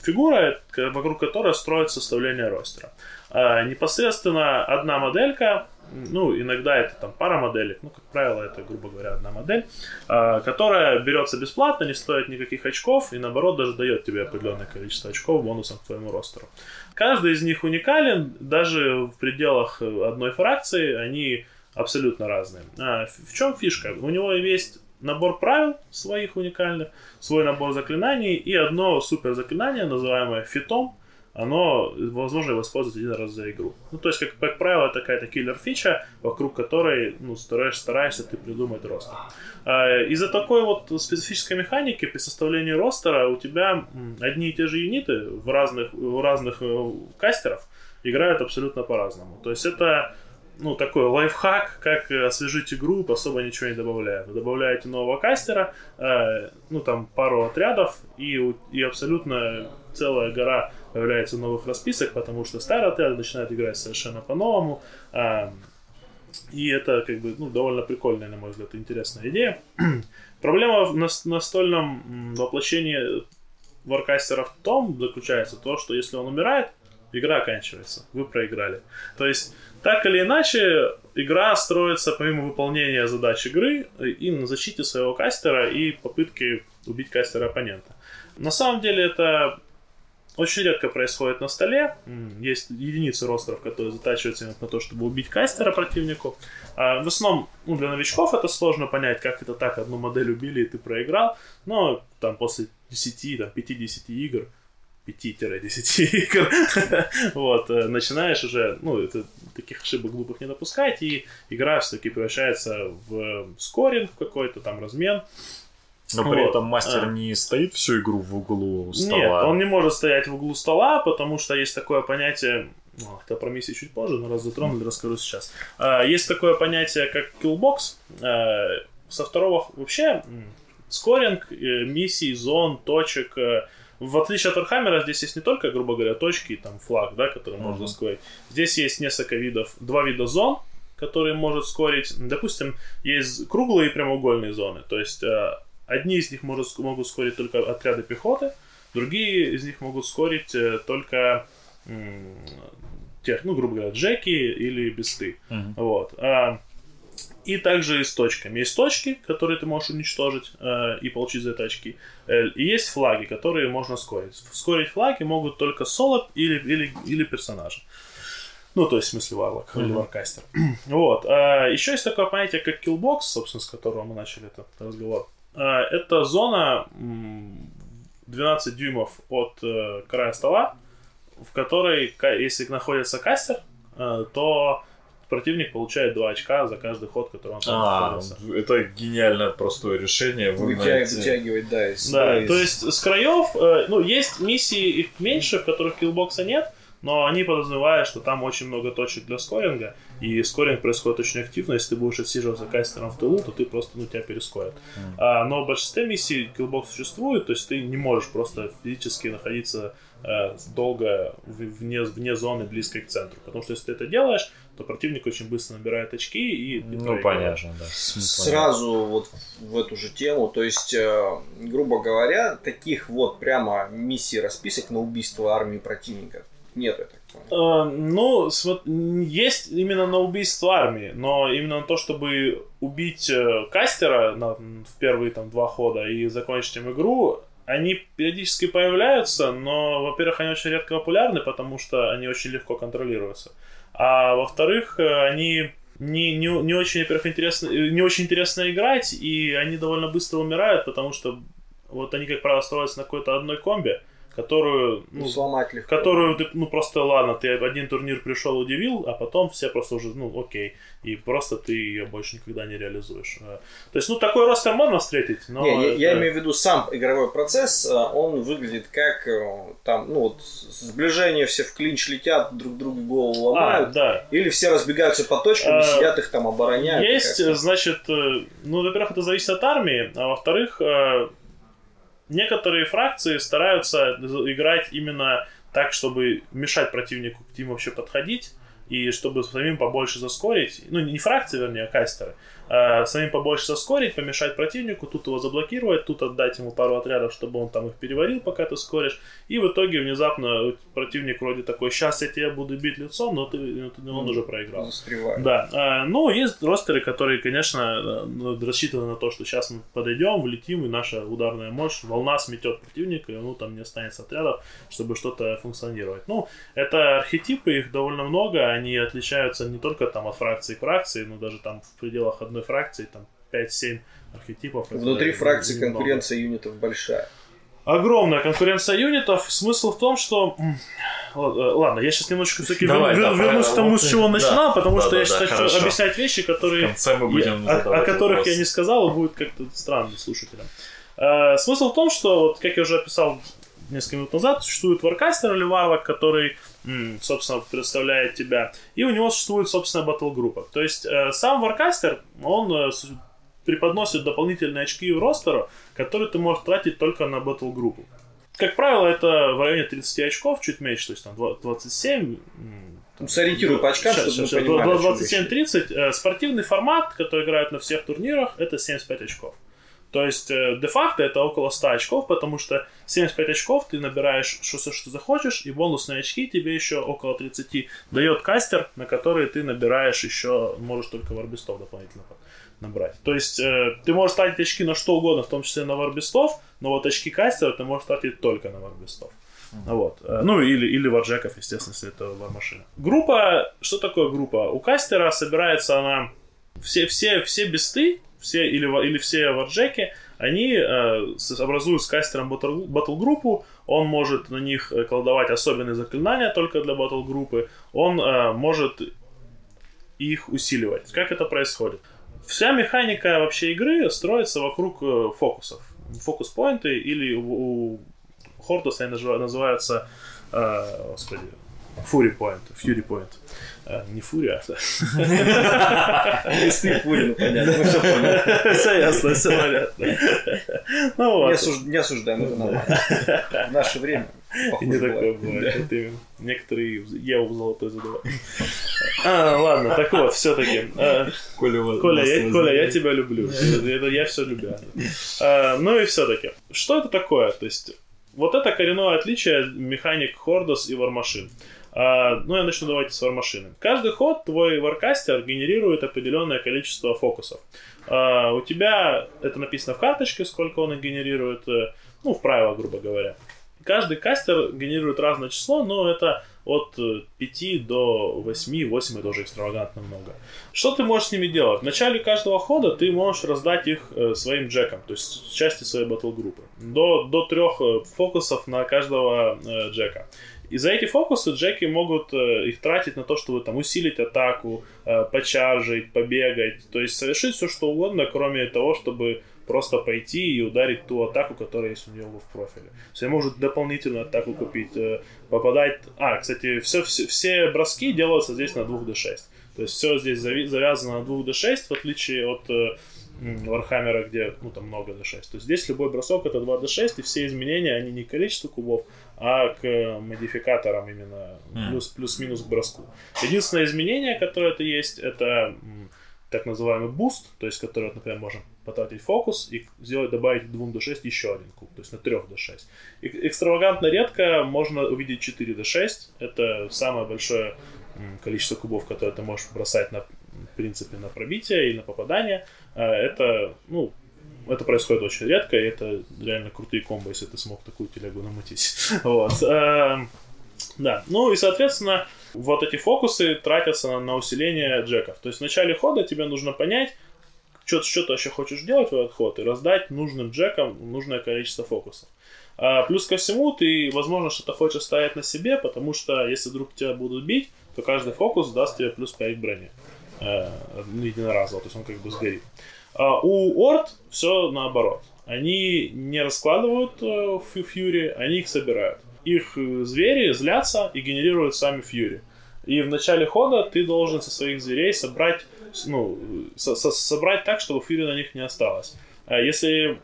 Speaker 4: фигура, вокруг которой строится составление ростера. А, Непосредственно одна моделька, ну, иногда это там пара моделек, ну, как правило, это, грубо говоря, одна модель, а, которая берется бесплатно, не стоит никаких очков, и наоборот даже дает тебе определенное количество очков бонусом к твоему ростеру. Каждый из них уникален, даже в пределах э, одной фракции они абсолютно разные. А, в чем фишка? У него есть набор правил своих уникальных, свой набор заклинаний и одно супер заклинание, называемое фитом, оно возможно его использовать один раз за игру. Ну, то есть, как, как правило, это какая-то киллер-фича, вокруг которой ну, стараешься, стараешься ты придумать ростер. А, из-за такой вот специфической механики при составлении ростера у тебя одни и те же юниты в разных, у разных э, кастеров играют абсолютно по-разному. То есть это ну, такой лайфхак, как освежить игру, особо ничего не добавляя. Вы добавляете нового кастера, э, ну, там, пару отрядов, и, и абсолютно целая гора появляется новых расписок, потому что старые отряды начинают играть совершенно по-новому. а, и это, как бы, ну, довольно прикольная, на мой взгляд, интересная идея. Проблема в нас- настольном воплощении варкастера в том заключается то, что если он умирает, игра оканчивается, вы проиграли. То есть, так или иначе, игра строится помимо выполнения задач игры и на защите своего кастера и попытке убить кастера оппонента. На самом деле это очень редко происходит на столе. Есть единицы ростеров, которые затачиваются именно на то, чтобы убить кастера противнику. А в основном, ну, для новичков это сложно понять, как это так, одну модель убили и ты проиграл. Но там после 10, там, 5-10 игр 5-10 игр, вот, э, начинаешь уже, ну, это, таких ошибок глупых не допускать, и игра все-таки превращается в скоринг какой-то, там, размен.
Speaker 2: Но при
Speaker 4: Вот.
Speaker 2: этом мастер
Speaker 4: А.
Speaker 2: не стоит всю игру в углу стола.
Speaker 4: Нет, он не может стоять в углу стола, потому что есть такое понятие, ну, это про миссии чуть позже, но раз затронули, расскажу сейчас. А, Есть такое понятие, как killbox. А, Со второго вообще скоринг э, миссий, зон, точек. э, В отличие от Warhammer, здесь есть не только, грубо говоря, точки и там флаг, да, который можно
Speaker 2: Мгм.
Speaker 4: скорить. Здесь есть несколько видов, два вида зон, которые может скорить. Допустим, есть круглые и прямоугольные зоны. То есть э, одни из них может, могут скорить только отряды пехоты, другие из них могут скорить э, только тех, ну, грубо говоря, джеки или бесты.
Speaker 2: Мгм.
Speaker 4: Вот. А, и также и с точками. Есть точки, которые ты можешь уничтожить э, и получить за это очки. Э, и есть флаги, которые можно скорить. Скорить флаги могут только соло или, или, или персонажи. Ну, то есть, в смысле, варлок или
Speaker 2: Мгм.
Speaker 4: варкастер. Вот. А, еще есть такое понятие, как killbox, собственно, с которого мы начали этот разговор. А, это зона м, 12 дюймов от э, края стола, в которой, если находится кастер, э, то противник получает 2 очка за каждый ход, который он там
Speaker 2: А,
Speaker 4: находится.
Speaker 2: это гениально простое решение. Вы.
Speaker 3: Вытягивать, да, из
Speaker 4: Да,
Speaker 3: из-
Speaker 4: то есть с краев, э, ну, есть миссии, их меньше, в которых киллбокса нет, но они подразумевают, что там очень много точек для скоринга, и скоринг происходит очень активно. Если ты будешь отсиживаться кастером в тылу, то ты просто, ну, тебя перескорят. А, но в большинстве миссий killbox существует, то есть ты не можешь просто физически находиться э, долго вне, вне зоны близкой к центру. Потому что если ты это делаешь, то противник очень быстро набирает очки и, и
Speaker 2: Ну,
Speaker 4: проигрывает.
Speaker 2: понятно, да.
Speaker 3: Сразу вот в эту же тему, то есть, э, грубо говоря, таких вот прямо миссий расписок на убийство армии противника нет, я так понял.
Speaker 4: Э, Ну, есть именно на убийство армии, но именно на то, чтобы убить э, кастера на- в первые там два хода и закончить им игру, они периодически появляются, но, во-первых, они очень редко популярны, потому что они очень легко контролируются. А во-вторых, э, они не, не, не очень, во-первых, интересно, э, не очень интересно играть, и они довольно быстро умирают, потому что вот они, как правило, строятся на какой-то одной комбе, которую, ну,
Speaker 3: сломать легко.
Speaker 4: которую ты, ну, просто, ладно, ты один турнир пришел, удивил, а потом все просто уже, ну, окей, и просто ты ее больше никогда не реализуешь. Э, то есть, ну, такой ростер можно встретить, но...
Speaker 3: Не,
Speaker 4: это...
Speaker 3: я, я имею в виду сам игровой процесс, э, он выглядит как э, там, ну, вот, сближение, все в клинч летят, друг другу голову ломают,
Speaker 4: а, да.
Speaker 3: или все разбегаются по точкам а, сидят их там обороняют.
Speaker 4: Есть, значит, ну, во-первых, это зависит от армии, а во-вторых, некоторые фракции стараются играть именно так, чтобы мешать противнику к ним вообще подходить, и чтобы самим побольше заскорить, ну не фракции, вернее, а кастеры, э, самим побольше заскорить, помешать противнику, тут его заблокировать, тут отдать ему пару отрядов, чтобы он там их переварил, пока ты скоришь. И в итоге внезапно противник вроде такой, сейчас я тебя буду бить лицом, но ты, ну, ты он уже проиграл.
Speaker 3: Застревает.
Speaker 4: Да. Э, ну, есть ростеры, которые, конечно, ну, рассчитаны на то, что сейчас мы подойдем, влетим, и наша ударная мощь, волна сметет противника, и ну там не останется отрядов, чтобы что-то функционировать. Ну, это архетипы, их довольно много, они отличаются не только там от фракции к фракции, но даже там в пределах одной одной фракции, там 5-7 архетипов.
Speaker 3: Внутри фракции конкуренция много. юнитов большая.
Speaker 4: Огромная конкуренция юнитов. Смысл в том, что... Э, ладно, я сейчас немножечко все-таки Давай, вер, да, вернусь к тому, с чего начинал, да, потому да, что да, я сейчас да, хочу хорошо. объяснять вещи, которые... В конце мы будем я, о, о которых вопрос. я не сказал, и будет как-то странно слушателям. Э, смысл в том, что, вот, как я уже описал несколько минут назад, существует варкастер или варвак, который, собственно, представляет тебя, и у него существует, собственно, батл-группа. То есть э, сам варкастер, он э, преподносит дополнительные очки в ростеру, которые ты можешь тратить только на батл-группу. Как правило, это в районе 30 очков, чуть меньше, то есть там 27,
Speaker 3: ну, сориентируй по очкам,
Speaker 4: сейчас, чтобы сейчас, мы 27-30. Э, спортивный формат, который играет на всех турнирах, это 75 очков. То есть, э, де-факто это около 100 очков, потому что 75 очков ты набираешь что, что захочешь, и бонусные очки тебе еще около 30 дает кастер, на который ты набираешь еще, можешь только варбистов дополнительно набрать. То есть, э, ты можешь тратить очки на что угодно, в том числе на варбистов, но вот очки кастера ты можешь тратить только на варбистов. Uh-huh. Вот. Э, ну, или, или варджеков, естественно, если это вармашина. Группа, что такое группа? У кастера собирается она... Все, все, все бесты, все или, или все варджеки, они э, образуют с кастером батл-группу, он может на них э, колдовать особенные заклинания только для батл-группы, он э, может их усиливать. Как это происходит? Вся механика вообще игры строится вокруг э, фокусов. Фокус-поинты или у, у Хортуса они называются, э, господи, Point, Fury Point. А, не фурия,
Speaker 3: а Лесные фури, ну понятно, мы все поняли.
Speaker 4: Все ясно, все понятно.
Speaker 3: Ну вот. Не осуждаем, это нормально. В наше время
Speaker 4: не такое бывает. Некоторые Еву золотой задавали. А, ладно, так вот, все-таки. А, Коля, Коля, я, Коля, я тебя люблю. Это я все люблю. А, ну и все-таки. Что это такое? То есть, вот это коренное отличие механик Хордос и Вармашин. А, ну, я начну давайте с вармашины. Каждый ход твой варкастер генерирует определенное количество фокусов. А, у тебя это написано в карточке, сколько он их генерирует, э, ну, в правилах, грубо говоря. Каждый кастер генерирует разное число, но это от 5 э, до 8, 8 это уже экстравагантно много. Что ты можешь с ними делать? В начале каждого хода ты можешь раздать их э, своим джекам, то есть части своей батл-группы. До, до трех фокусов на каждого джека. И за эти фокусы джеки могут э, их тратить на то, чтобы там усилить атаку, э, почаржить, побегать, то есть совершить все что угодно, кроме того, чтобы просто пойти и ударить ту атаку, которая есть у него в профиле. То есть он может дополнительную атаку купить, э, попадать... А, кстати, все, все, все броски делаются здесь на 2D6. То есть все здесь завязано на 2D6, в отличие от Вархаммера, где ну, там много D6. То есть здесь любой бросок это 2D6, и все изменения, они не количество кубов, а к модификаторам именно плюс, плюс-минус к броску. Единственное изменение, которое это есть, это так называемый буст, то есть который, например, можем потратить фокус и сделать, добавить к 2 d6 еще один куб, то есть на 3 d6. И экстравагантно редко можно увидеть 4 d6, это самое большое количество кубов, которое ты можешь бросать на в принципе на пробитие или на попадание. А, это, ну, это происходит очень редко, и это реально крутые комбо, если ты смог такую телегу намутить. Вот. Эм, да, ну и, соответственно, вот эти фокусы тратятся на, усиление джеков. То есть в начале хода тебе нужно понять, что, что ты вообще хочешь делать в этот ход, и раздать нужным джекам нужное количество фокусов. А плюс ко всему, ты, возможно, что-то хочешь ставить на себе, потому что если вдруг тебя будут бить, то каждый фокус даст тебе плюс 5 брони. Э, единоразово, то есть он как бы сгорит. А у Орд все наоборот. Они не раскладывают э, фьюри, они их собирают. Их э, звери злятся и генерируют сами фьюри. И в начале хода ты должен со своих зверей собрать, ну, со со собрать так, чтобы фьюри на них не осталось. А если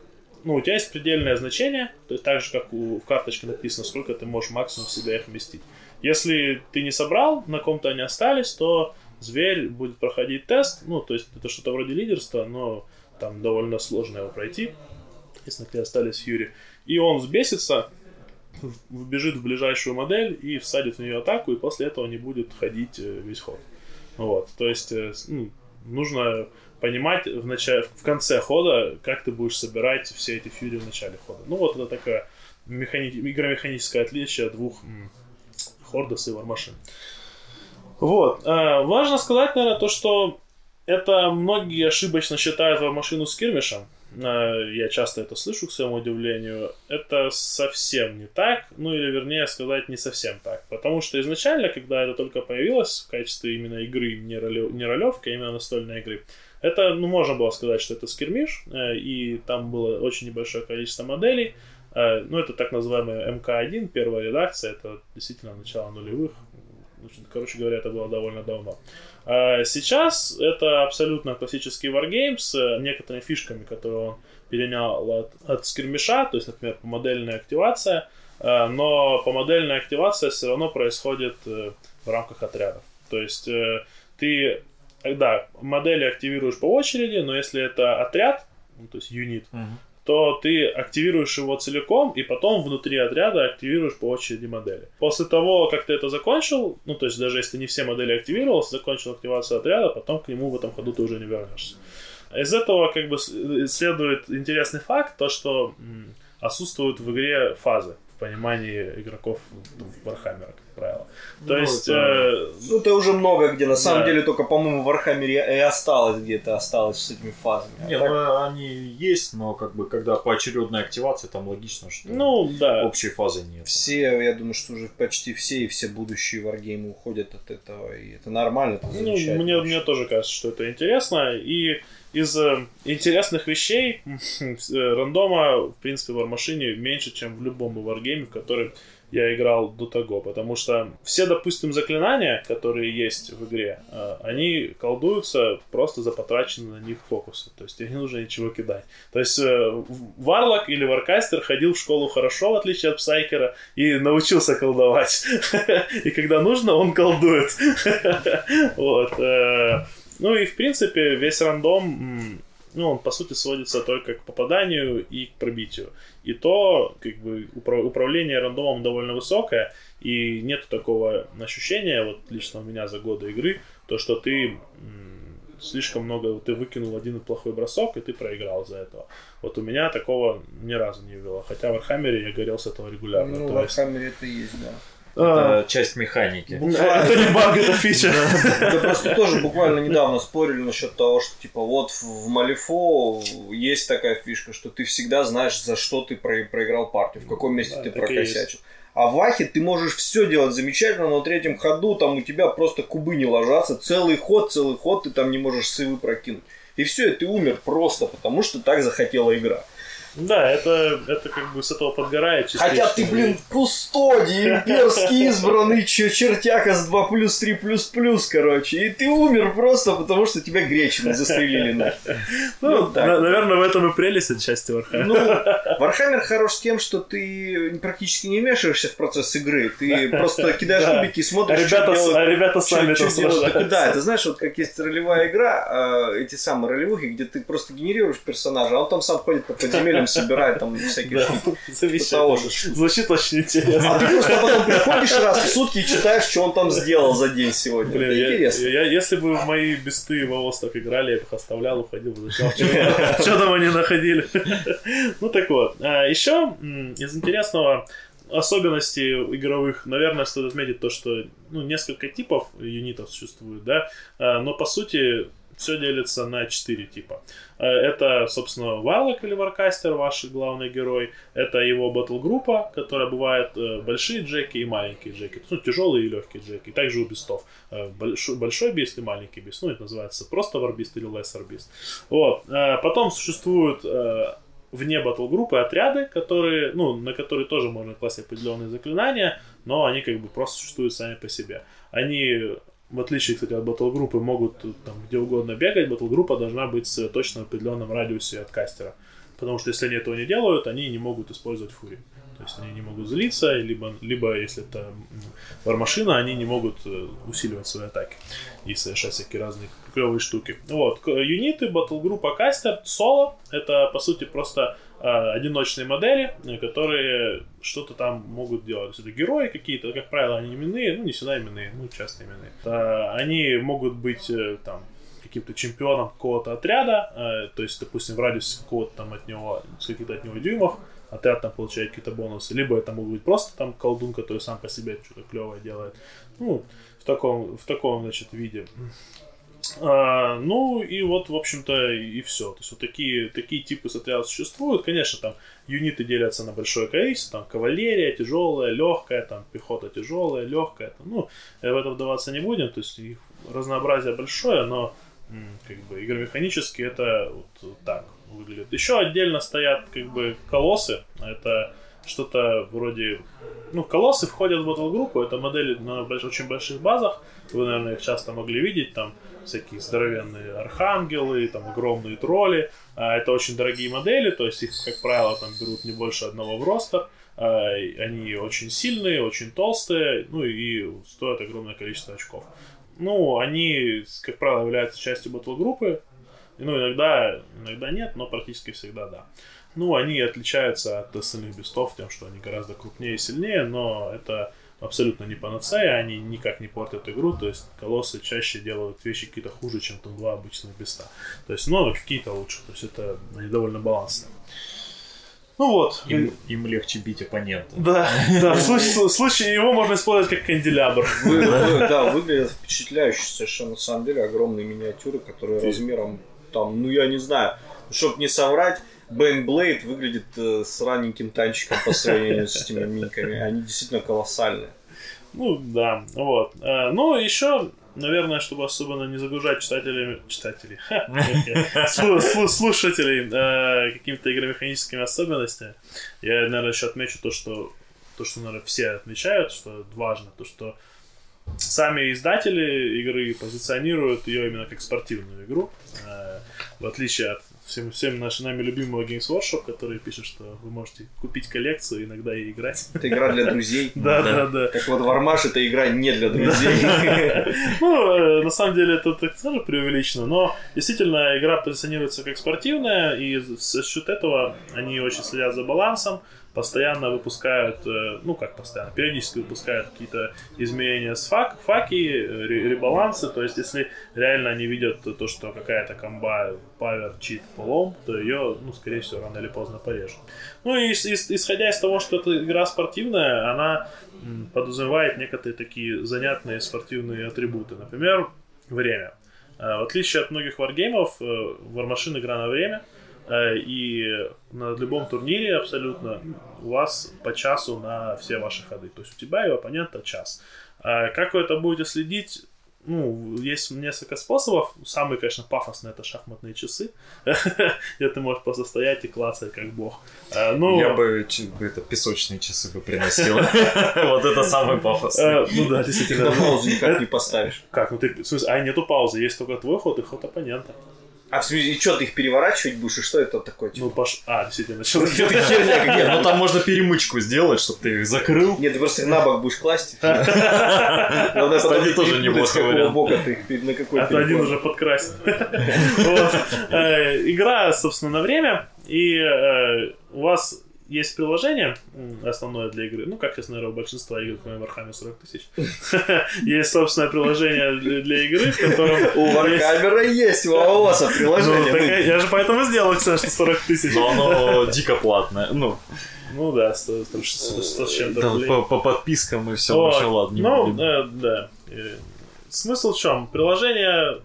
Speaker 4: ну, у тебя есть предельное значение, то есть так же, как у, в карточке написано, сколько ты можешь максимум в себя их вместить. Если ты не собрал, на ком-то они остались, то зверь будет проходить тест, ну, то есть это что-то вроде лидерства, но там довольно сложно его пройти, если на тебе остались Фьюри. И он взбесится, вбежит в ближайшую модель и всадит в нее атаку, и после этого не будет ходить э, весь ход. Вот, то есть э, ну, нужно понимать в, начале, в конце хода, как ты будешь собирать все эти фьюри в начале хода. Ну вот это такая механи... игромеханическое отличие двух м- Хордос и Вармашин. Вот. А, важно сказать, наверное, то, что это многие ошибочно считают Вармашину скирмишем. А, я часто это слышу, к своему удивлению. Это совсем не так, ну или вернее сказать, не совсем так. Потому что изначально, когда это только появилось в качестве именно игры, не, ролев, не ролевки, а именно настольной игры, это, ну, можно было сказать, что это скирмиш, э, и там было очень небольшое количество моделей. Э, ну, это так называемая МК-1, первая редакция, это действительно начало нулевых. Короче говоря, это было довольно давно. А сейчас это абсолютно классический Wargame с некоторыми фишками, которые он перенял от, от скирмиша, то есть, например, по модельная активация, э, но по модельная активация все равно происходит в рамках отрядов. То есть ты да, модели активируешь по очереди, но если это отряд, ну, то есть юнит, угу. То ты активируешь его целиком, и потом внутри отряда активируешь по очереди модели. После того, как ты это закончил, ну, то есть даже если не все модели активировались, закончил активацию отряда, потом к нему в этом ходу ты уже не вернешься. Из этого как бы следует интересный факт, то что отсутствуют в игре фазы понимании игроков Warhammer, как правило. То ну, есть...
Speaker 3: Это... Э... Ну, это уже много где. На самом да. деле, только, по-моему, в Warhammer и осталось где-то, осталось с этими фазами.
Speaker 2: А Нет, так... ну, они есть, но как бы, когда поочередная активация, там логично, что
Speaker 4: ну, да.
Speaker 2: общей фазы нет.
Speaker 3: Все, я думаю, что уже почти все и все будущие варгеймы уходят от этого, и это нормально, это
Speaker 4: ну, мне, мне тоже кажется, что это интересно, и из э, интересных вещей э, рандома, в принципе, в Вармашине меньше, чем в любом варгейме, в который я играл до того, потому что все, допустим, заклинания, которые есть в игре, э, они колдуются просто за потраченные на них фокусы, то есть тебе не нужно ничего кидать. То есть Варлок или Варкастер ходил в школу хорошо, в отличие от Псайкера, и научился колдовать. И когда нужно, он колдует. Вот. Ну и, в принципе, весь рандом, ну, он, по сути, сводится только к попаданию и к пробитию. И то, как бы, управление рандомом довольно высокое, и нет такого ощущения, вот лично у меня за годы игры, то, что ты слишком много, ты выкинул один плохой бросок, и ты проиграл из-за этого. Вот у меня такого ни разу не было. Хотя в Вархаммере я горел с этого регулярно.
Speaker 3: Ну, в Вархаммере это есть, да.
Speaker 2: Это а, часть механики.
Speaker 4: Это не баг, это фича.
Speaker 3: Это просто тоже буквально недавно спорили насчет того, что типа вот в Малифо есть такая фишка, что ты всегда знаешь, за что ты проиграл партию, в каком месте ты прокосячил. А в Вахе ты можешь все делать замечательно, но на третьем ходу там у тебя просто кубы не ложатся, целый ход, целый ход ты там не можешь сейвы прокинуть. И все, и ты умер просто, потому что так захотела игра.
Speaker 4: Да, это, это как бы с этого подгорает
Speaker 3: Хотя ты, блин, кустодий, имперский избранный чертяка с 2 плюс 3 плюс плюс, короче. И ты умер просто потому, что тебя гретчины застрелили нахер.
Speaker 4: Ну, ну так. наверное, в этом и прелесть отчасти Вархаммера.
Speaker 3: Ну, Вархаммер хорош тем, что ты практически не вмешиваешься в процесс игры. Ты просто кидаешь кубики и смотришь,
Speaker 4: а что делают. А ребята сами что,
Speaker 3: делают. Да, это знаешь, вот как есть ролевая игра, а, эти самые ролевухи, где ты просто генерируешь персонажа, а он там сам ходит по подземельям начинаем собирать там всякие.
Speaker 4: Замечательно. Звучит очень интересно.
Speaker 3: А ты просто потом приходишь раз в сутки и читаешь, что он там сделал за день сегодня.
Speaker 4: Блин, я-
Speaker 3: интересно.
Speaker 4: я- если бы мои бесты в АОС так играли, я бы их оставлял, уходил, изучал, что там они находили. Ну так вот. А, Еще из интересного особенностей игровых, наверное, стоит отметить то, что ну, несколько типов юнитов существует, да, А, но по сути все делится на четыре типа. Э, Это, собственно, Варлок или Варкастер, ваш главный герой. Это его батл-группа, которая бывает э, большие джеки и маленькие джеки. Ну, тяжелые и легкие джеки. Также у бестов. Э, Большой, большой и маленький бист. Ну, это называется просто варбист или лессер бист. Вот. Потом существуют вне батл-группы отряды, которые, ну, на которые тоже можно класть определенные заклинания, но они как бы просто существуют сами по себе. Они в отличие, кстати, от батл-группы, могут там где угодно бегать, батл-группа должна быть точно в определенном радиусе от кастера. Потому что если они этого не делают, они не могут использовать фури. То есть они не могут злиться, либо, либо если это вармашина, они не могут э, усиливать свои атаки и совершать всякие разные клевые штуки. Вот. Юниты, батл-группа кастер, соло, это по сути просто одиночные модели, э, которые что-то там могут делать. Это герои какие-то, как правило, они именные, ну не всегда именные, ну часто именные. А, Они могут быть э, там каким-то чемпионом какого-то отряда, э, то есть, допустим, в радиусе какого-то там от него, с каких-то от него дюймов, отряд там получает какие-то бонусы, либо это могут быть просто там колдун, который сам по себе что-то клевое делает. Ну, в таком, в таком, значит, виде. А, ну и вот, в общем-то, и все. То есть вот такие, такие типы отрядов существуют. Конечно, там юниты делятся на большое количество. Там кавалерия тяжелая, легкая, там пехота тяжелая, легкая. Там, ну, э, в это вдаваться не будем. То есть их разнообразие большое, но как бы игромеханически это вот так выглядит. Еще отдельно стоят как бы колоссы. Это что-то вроде... Ну, колоссы входят в батл-группу. Это модели на больш- очень больших базах. Вы, наверное, их часто могли видеть. Там всякие здоровенные архангелы, там огромные тролли. А, Это очень дорогие модели, то есть их, как правило, там берут не больше одного в ростер. А, Они очень сильные, очень толстые, ну и стоят огромное количество очков. Ну, они, как правило, являются частью батл-группы. Ну, иногда, иногда нет, но практически всегда да. Ну, они отличаются от остальных бестов тем, что они гораздо крупнее и сильнее, но это абсолютно не панацея, они никак не портят игру, то есть колоссы чаще делают вещи какие-то хуже, чем там два обычных беста. То есть, ну, какие-то лучше, то есть это они довольно балансные. Ну вот.
Speaker 2: Им, им легче бить оппонента.
Speaker 4: Да, да, в случае, в случае его можно использовать как канделябр.
Speaker 3: Вы- вы- да, выглядят впечатляюще совершенно, на самом деле, огромные миниатюры, которые размером там, ну я не знаю, чтобы не соврать, Бэйнблейд выглядит э, раненьким танчиком по сравнению с этими минками. Они действительно колоссальные.
Speaker 4: Ну, да, вот. Э, Ну, еще, наверное, чтобы особенно не загружать читателей, читателей, слушателей э, какими-то игромеханическими особенностями, я, наверное, еще отмечу то, что то, что, наверное, все отмечают, что важно, то, что сами издатели игры позиционируют ее именно как спортивную игру, э, в отличие от всем, всем нашим нами любимого Games Workshop, который пишет, что вы можете купить коллекцию, иногда и играть.
Speaker 3: Это игра для друзей.
Speaker 4: Да, да, да.
Speaker 3: Так вот, Вармаш это игра не для друзей.
Speaker 4: Ну, э, на самом деле это так тоже преувеличено, но действительно игра позиционируется как спортивная, и за счет этого они очень следят за балансом, постоянно выпускают, э, ну как постоянно, периодически выпускают какие-то изменения с фак, факи, э, ре- ребалансы, то есть если реально они видят то, что какая-то комба павер чит полом, то ее, ну, скорее всего, рано или поздно порежут. Ну и ис- ис- исходя из того, что эта игра спортивная, она подразумевает некоторые такие занятные спортивные атрибуты. Например, время. Э, В отличие от многих варгеймов, Вармашин игра на время, и на любом турнире абсолютно у вас по часу на все ваши ходы. То есть у тебя и у оппонента час. А Как вы это будете следить? Ну, есть несколько способов. Самый, конечно, пафосный это шахматные часы, где ты можешь просто стоять и клацать как бог. А, Ну,
Speaker 2: Я бы это песочные часы бы приносил. Вот это самый пафосный.
Speaker 4: э, ну да,
Speaker 3: На
Speaker 4: действительно.
Speaker 3: паузу никак не поставишь.
Speaker 4: Как? Ну ты, в смысле, а нету паузы, есть только твой ход и ход оппонента.
Speaker 3: А в смысле, и что, ты их переворачивать будешь, и что это такое?
Speaker 4: Ну, пош... А, действительно, что
Speaker 3: Это херня.
Speaker 2: Нет, ну там можно перемычку сделать, чтобы ты их закрыл.
Speaker 3: Нет, ты просто их на бок будешь класть.
Speaker 2: Кстати, тоже
Speaker 3: с какого
Speaker 2: вариант.
Speaker 3: бока ты их, на какой
Speaker 4: Это один
Speaker 3: переклад.
Speaker 4: уже подкрасит. Э, Игра, собственно, на время, и э, у вас есть приложение основное для игры, ну, как сейчас, наверное, у большинства игр, кроме Warhammer 40 тысяч. Есть собственное приложение для игры, в котором...
Speaker 3: У
Speaker 4: есть-
Speaker 3: Варкамера есть, у АОСа
Speaker 4: Ну, так
Speaker 3: приложение.
Speaker 4: я же поэтому сделал, кстати, что 40 тысяч.
Speaker 2: Но оно дико платное. Ну,
Speaker 4: Ну да, 100 там 100 100 с чем-то
Speaker 2: по, по подпискам и все, вообще ладно. не
Speaker 4: Ну,
Speaker 2: будем.
Speaker 4: э, да. Э, Смысл в чем? Приложение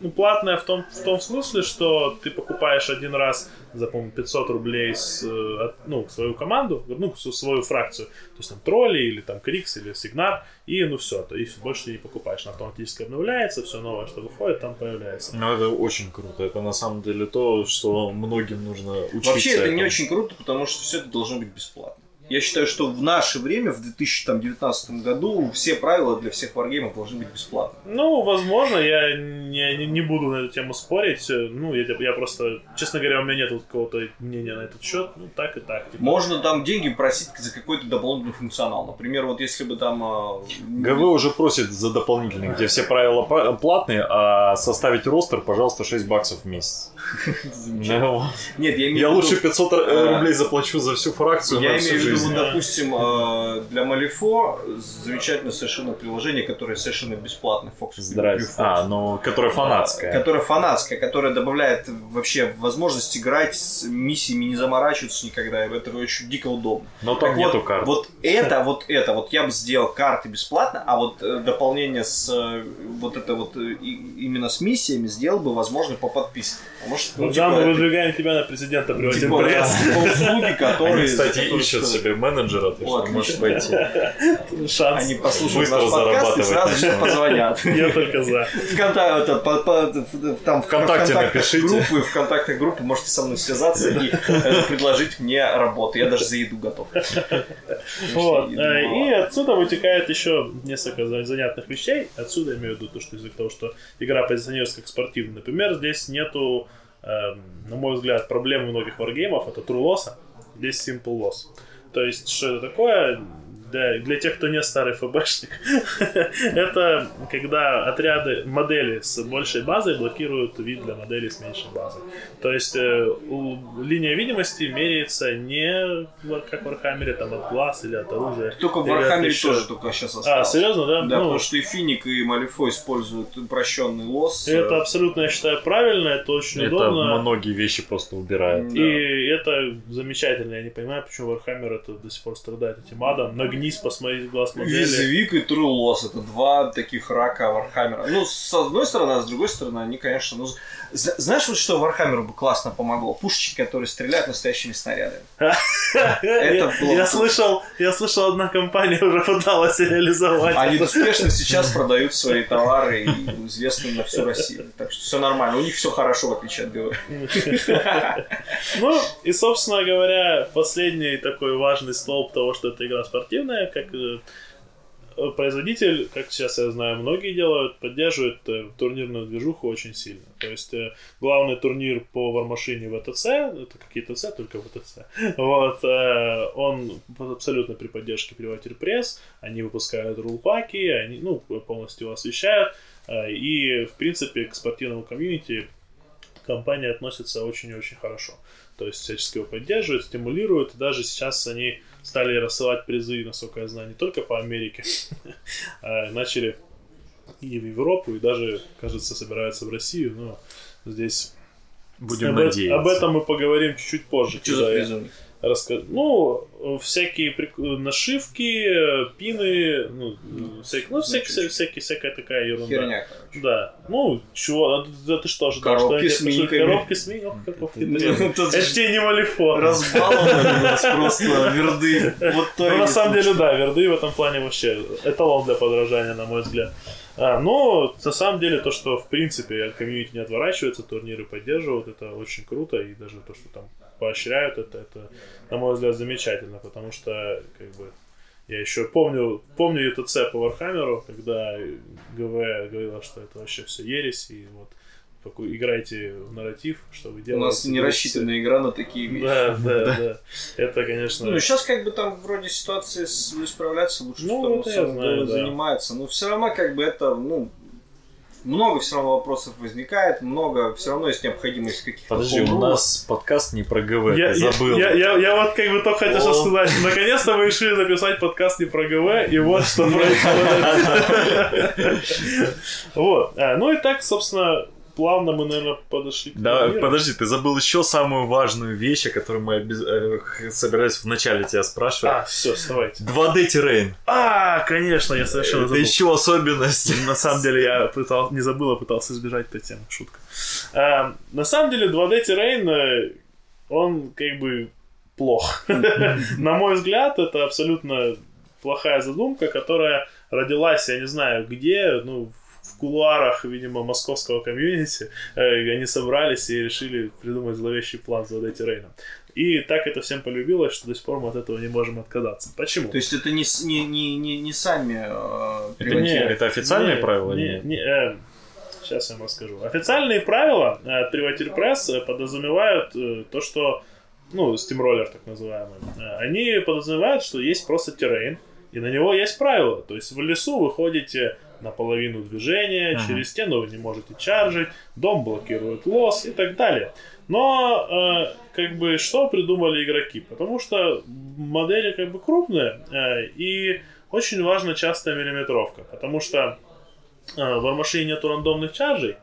Speaker 4: ну, платное в том, в том смысле, что ты покупаешь один раз за, по 500 рублей с, э, ну, свою команду, ну, свою фракцию, то есть там тролли или там Крикс или Сигнар, и ну все, то есть больше ты не покупаешь, она автоматически обновляется, все новое, что выходит, там появляется.
Speaker 2: Ну, это очень круто. Это на самом деле то, что многим нужно учиться.
Speaker 3: Вообще это не
Speaker 2: этому.
Speaker 3: очень круто, потому что все это должно быть бесплатно. Я считаю, что в наше время, в 2019 году, все правила для всех варгеймов должны быть бесплатны.
Speaker 4: Ну, возможно, я не, не, буду на эту тему спорить. Ну, я, я просто, честно говоря, у меня нет какого-то мнения на этот счет. Ну, так и так. типа.
Speaker 3: Можно там деньги просить за какой-то дополнительный функционал. Например, вот если бы там... а,
Speaker 2: ГВ уже просит за дополнительный, где все правила платные, а составить ростер, пожалуйста, 6 баксов в месяц.
Speaker 3: Нет, я имею
Speaker 2: Я лучше 500 р-
Speaker 3: а,
Speaker 2: рублей заплачу за всю фракцию
Speaker 3: Я имею в виду, допустим, э, для Малифо замечательное совершенно приложение, которое совершенно бесплатно. Fox
Speaker 2: Здрасте. А, ну, которая фанатская.
Speaker 3: Которая фанатская, которая добавляет вообще возможность играть с миссиями, не заморачиваться никогда. Это очень дико удобно.
Speaker 2: Но там
Speaker 3: Так
Speaker 2: нету
Speaker 3: вот,
Speaker 2: карт.
Speaker 3: Вот это, вот это, вот я бы сделал карты бесплатно, а вот э, дополнение с э, вот это вот э, именно с миссиями сделал бы возможно по подписке. Что, ну, типа,
Speaker 4: мы выдвигаем тебя на президента при один
Speaker 3: типа,
Speaker 4: пресс.
Speaker 3: да, услуги, которые...
Speaker 2: Они, кстати, ищут себе менеджера, ты что можешь пойти.
Speaker 4: Шанс.
Speaker 3: Они послушают
Speaker 2: Быстро
Speaker 3: наш подкаст и сразу же позвонят.
Speaker 4: Я только за.
Speaker 3: Вконтакте, по- по- там,
Speaker 2: Вконтакте напишите.
Speaker 3: группы, в группы можете со мной связаться и э, предложить мне работу. Я даже за еду готов.
Speaker 4: Вот. Э, И отсюда вытекает еще несколько за- занятных вещей. Отсюда я имею в виду то, что из-за того, что игра позиционируется как спортивная. Например, здесь нету, на мой взгляд, проблем многих варгеймов. Это true LoS, здесь simple LoS. То есть, что это такое? Для, для тех, кто не старый ФБшник, это когда отряды, модели с большей базой блокируют вид для моделей с меньшей базой. То есть э, у- линия видимости меряется не в- как в Вархаммере, там от глаз или от оружия.
Speaker 3: Только в Вархаммере
Speaker 4: еще-
Speaker 3: тоже только сейчас
Speaker 4: А,
Speaker 3: осталось.
Speaker 4: серьезно, да?
Speaker 3: Да,
Speaker 4: Ну,
Speaker 3: потому что и Финик, и Малифо используют упрощенный LoS.
Speaker 4: Это абсолютно, я считаю, правильно, это очень
Speaker 2: Это
Speaker 4: удобно.
Speaker 2: многие вещи просто убирает.
Speaker 4: И это замечательно. Я не понимаю, почему Warhammer это до сих пор страдает этим адом. Нагнись, посмотри в глаз модели.
Speaker 3: WYSIWYG и LoS это два таких рака Вархаммера. Ну, с одной стороны, а с другой стороны, они, конечно, ну, знаешь, вот что Вархаммеру бы классно помогло? Пушечки, которые стреляют настоящими снарядами.
Speaker 4: Я,
Speaker 3: Это было
Speaker 4: я
Speaker 3: бы-
Speaker 4: слышал, я слышал, одна компания уже пыталась реализовать.
Speaker 3: Они успешно сейчас продают свои товары и известны на всю Россию. Так что все нормально. У них все хорошо, в отличие от ГВ.
Speaker 4: Ну, и, собственно говоря, последний такой важный столб того, что эта игра спортивная, как э, производитель, как сейчас я знаю, многие делают, поддерживает э, турнирную движуху очень сильно. То есть э, главный турнир по вармашине ВТЦ, это какие ТЦ, только ВТЦ, вот, э, он абсолютно при поддержке Приватер Пресс, они выпускают рулпаки, они, ну, полностью освещают, э, и, в принципе, к спортивному комьюнити компания относится очень и очень хорошо. То есть всячески его поддерживают, стимулируют. И даже сейчас они стали рассылать призы, насколько я знаю, не только по Америке, а начали и в Европу, и даже, кажется, собираются в Россию. Но здесь
Speaker 2: Будем
Speaker 4: об,
Speaker 2: надеяться.
Speaker 4: об этом мы поговорим чуть-чуть позже.
Speaker 3: Что за
Speaker 4: когда я
Speaker 3: призы?
Speaker 4: Раска- Ну, всякие прик- нашивки, пины, ну, всякие, ну, всякие,
Speaker 3: Значит,
Speaker 4: всякие, всякая такая ерунда.
Speaker 3: Херня, короче.
Speaker 4: Да. Ну, чего, а да ты что ожидал?
Speaker 3: Коробки
Speaker 4: что
Speaker 3: с миниками.
Speaker 4: Коробки с
Speaker 3: тут
Speaker 4: Это тебе не малифон.
Speaker 3: Разбалованы у нас просто верды. Вот то
Speaker 4: Ну, на самом деле, да, верды в этом плане вообще эталон для подражания, на мой взгляд. А, но на самом деле то, что в принципе от комьюнити не отворачивается, турниры поддерживают, это очень круто, и даже то, что там поощряют это, это, на мой взгляд, замечательно, потому что, как бы, я еще помню, помню ЕТЦ по Вархаммеру, когда ГВ говорила, что это вообще все ересь, и вот играйте в нарратив, что вы
Speaker 3: У
Speaker 4: делаете.
Speaker 3: нас не рассчитана игра на такие вещи.
Speaker 4: Да, да, да. Это, конечно...
Speaker 3: Ну, сейчас как бы там вроде ситуации справляться лучше,
Speaker 4: Ну,
Speaker 3: что
Speaker 4: это я знаю, да.
Speaker 3: занимается. Но все равно как бы это, ну, много все равно вопросов возникает, много, все равно есть необходимость каких-то
Speaker 2: Подожди, у
Speaker 3: хоум-рулов.
Speaker 2: нас подкаст не про ГВ,
Speaker 4: Я,
Speaker 2: ты забыл.
Speaker 4: я, я, я вот как бы только хотел сейчас сказать, что наконец-то мы решили записать подкаст не про ГВ, и вот что происходит. Вот. А, Ну и так, собственно, плавно мы, наверное, подошли к
Speaker 2: Да,
Speaker 4: турниру.
Speaker 2: подожди, ты забыл еще самую важную вещь, о которой мы обез- э, собирались вначале тебя спрашивать.
Speaker 4: А, все, вставайте.
Speaker 2: 2D террейн.
Speaker 4: А, конечно, я совершенно
Speaker 2: Это
Speaker 4: забыл.
Speaker 2: еще особенность.
Speaker 4: На самом деле я пытал, не забыл, а пытался избежать этой темы. Шутка. А, на самом деле 2D террейн, э, он как бы плох. На мой взгляд, это абсолютно плохая задумка, которая родилась, я не знаю где, ну, в кулуарах, видимо, московского комьюнити. Э, Они собрались и решили придумать зловещий план с 2D террейном. И так это всем полюбилось, что до сих пор мы от этого не можем отказаться. Почему?
Speaker 3: То есть это не, не, не, не, не сами э,
Speaker 2: Это не, это официальные
Speaker 4: Не,
Speaker 2: правила?
Speaker 4: Не, не, сейчас я вам расскажу. Официальные правила э, от Privateer Press э, подразумевают э, то, что, ну, Steamroller так называемый, э, они подразумевают, что есть просто террейн, и на него есть правила. То есть в лесу вы ходите на половину движения,
Speaker 2: Ага.
Speaker 4: через стену вы не можете чаржить, дом блокирует лос и так далее. Но, э, как бы, что придумали игроки? Потому что модели, как бы, крупные, э, и очень важна частая миллиметровка. Потому что э, в Warmachine нету рандомных чаржей,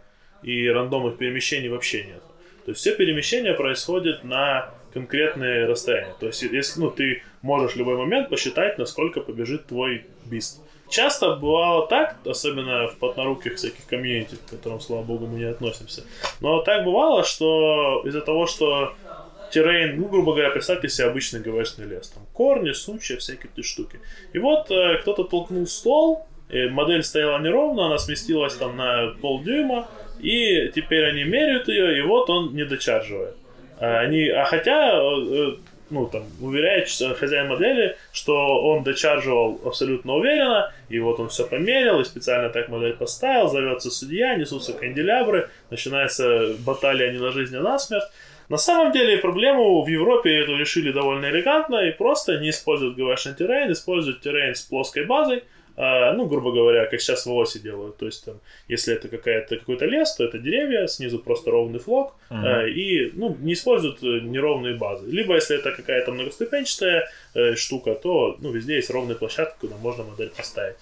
Speaker 4: и рандомных перемещений вообще нет. То есть все перемещения происходят на конкретные расстояния. То есть если ну, ты можешь в любой момент посчитать, насколько побежит твой бист. Часто бывало так, особенно в поднаруких всяких комьюнити, к которым, слава богу, мы не относимся. Но так бывало, что из-за того, что террейн, ну, грубо говоря, представьте себе обычный ГВшный лес. Там корни, сучья, всякие эти штуки. И вот э, кто-то толкнул стол, и модель стояла неровно, она сместилась там на полдюйма, и теперь они меряют ее, и вот он не дочарживает. А, Они, а хотя, э, э, ну, там, уверяет хозяин модели, что он дочарживал абсолютно уверенно, и вот он все померил, и специально так модель поставил, зовется судья, несутся канделябры, начинается баталия не на жизнь, а на смерть. На самом деле проблему в Европе эту решили довольно элегантно и просто не используют ГВшный террейн, используют террейн с плоской базой, ну, грубо говоря, как сейчас в ОСе делают. То есть, там, если это какая-то, какой-то лес, то это деревья, снизу просто ровный флок, а, и ну, не используют э, неровные базы. Либо, если это какая-то многоступенчатая э, штука, то ну, везде есть ровная площадка, куда можно модель поставить.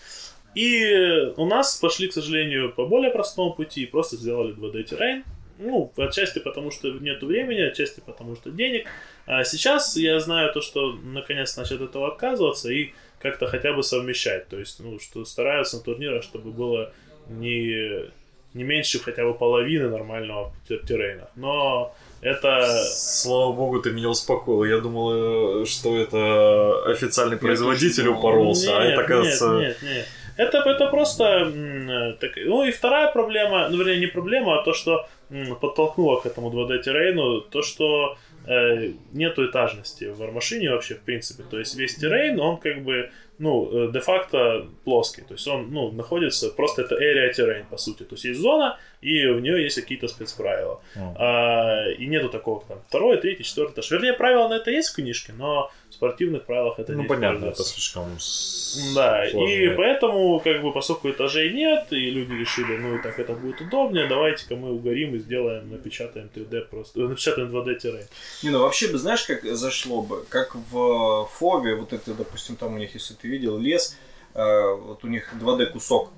Speaker 4: И у нас пошли, к сожалению, по более простому пути и просто сделали 2D террейн. Ну, отчасти потому, что нет времени, отчасти потому, что денег. А сейчас я знаю то, что наконец начали от этого отказываться и как-то хотя бы совмещать. То есть, ну, что стараются на турнирах, чтобы было не, не меньше хотя бы половины нормального тер- террейна. Но это...
Speaker 2: Слава богу, ты меня успокоил. Я думал, э, что это официальный производитель
Speaker 3: тоже думал.
Speaker 2: упоролся, а
Speaker 4: Нет,
Speaker 2: это, кажется...
Speaker 4: Нет, нет, нет. Это, это просто... так- ну и вторая проблема, ну вернее не проблема, а то, что подтолкнуло к этому 2D террейну, то, что э, нету этажности в Warmachine вообще, в принципе. То есть весь террейн, он как бы, ну, э, де-факто плоский. То есть он, ну, находится, просто это area terrain, по сути. То есть есть зона, и в нее есть какие-то спецправила.
Speaker 2: М.
Speaker 4: А, и нету такого, там, второй, третий, четвертый этаж. Вернее, правила на это есть в книжке, но в спортивных правилах это
Speaker 2: Ну,
Speaker 4: не
Speaker 2: понятно, это слишком
Speaker 4: Да,
Speaker 2: сложно.
Speaker 4: и поэтому, как бы, поскольку этажей нет, и люди решили, ну и так это будет удобнее, давайте-ка мы угорим и сделаем, напечатаем 3D просто, э, напечатаем 2D террейн.
Speaker 3: Не, ну вообще бы, знаешь, как зашло бы? Как в Фове, вот это, допустим, там у них, если ты видел, лес, э, вот у них 2D кусок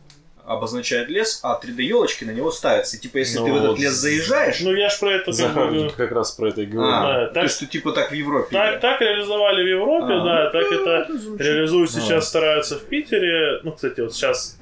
Speaker 3: обозначает лес, а 3D елочки на него ставятся. И типа, если
Speaker 2: Ну
Speaker 3: ты в этот лес заезжаешь,
Speaker 4: Ну я ж про это как
Speaker 2: Захар как раз про это и говорил.
Speaker 3: а,
Speaker 4: да,
Speaker 3: то
Speaker 4: так-
Speaker 3: есть, что типа так в Европе.
Speaker 4: Так,
Speaker 3: да.
Speaker 4: так реализовали в Европе,
Speaker 3: А,
Speaker 4: да,
Speaker 3: ну,
Speaker 4: так это
Speaker 3: замечательно.
Speaker 4: реализуют
Speaker 2: Ну.
Speaker 4: сейчас, стараются в Питере. Ну, кстати, вот сейчас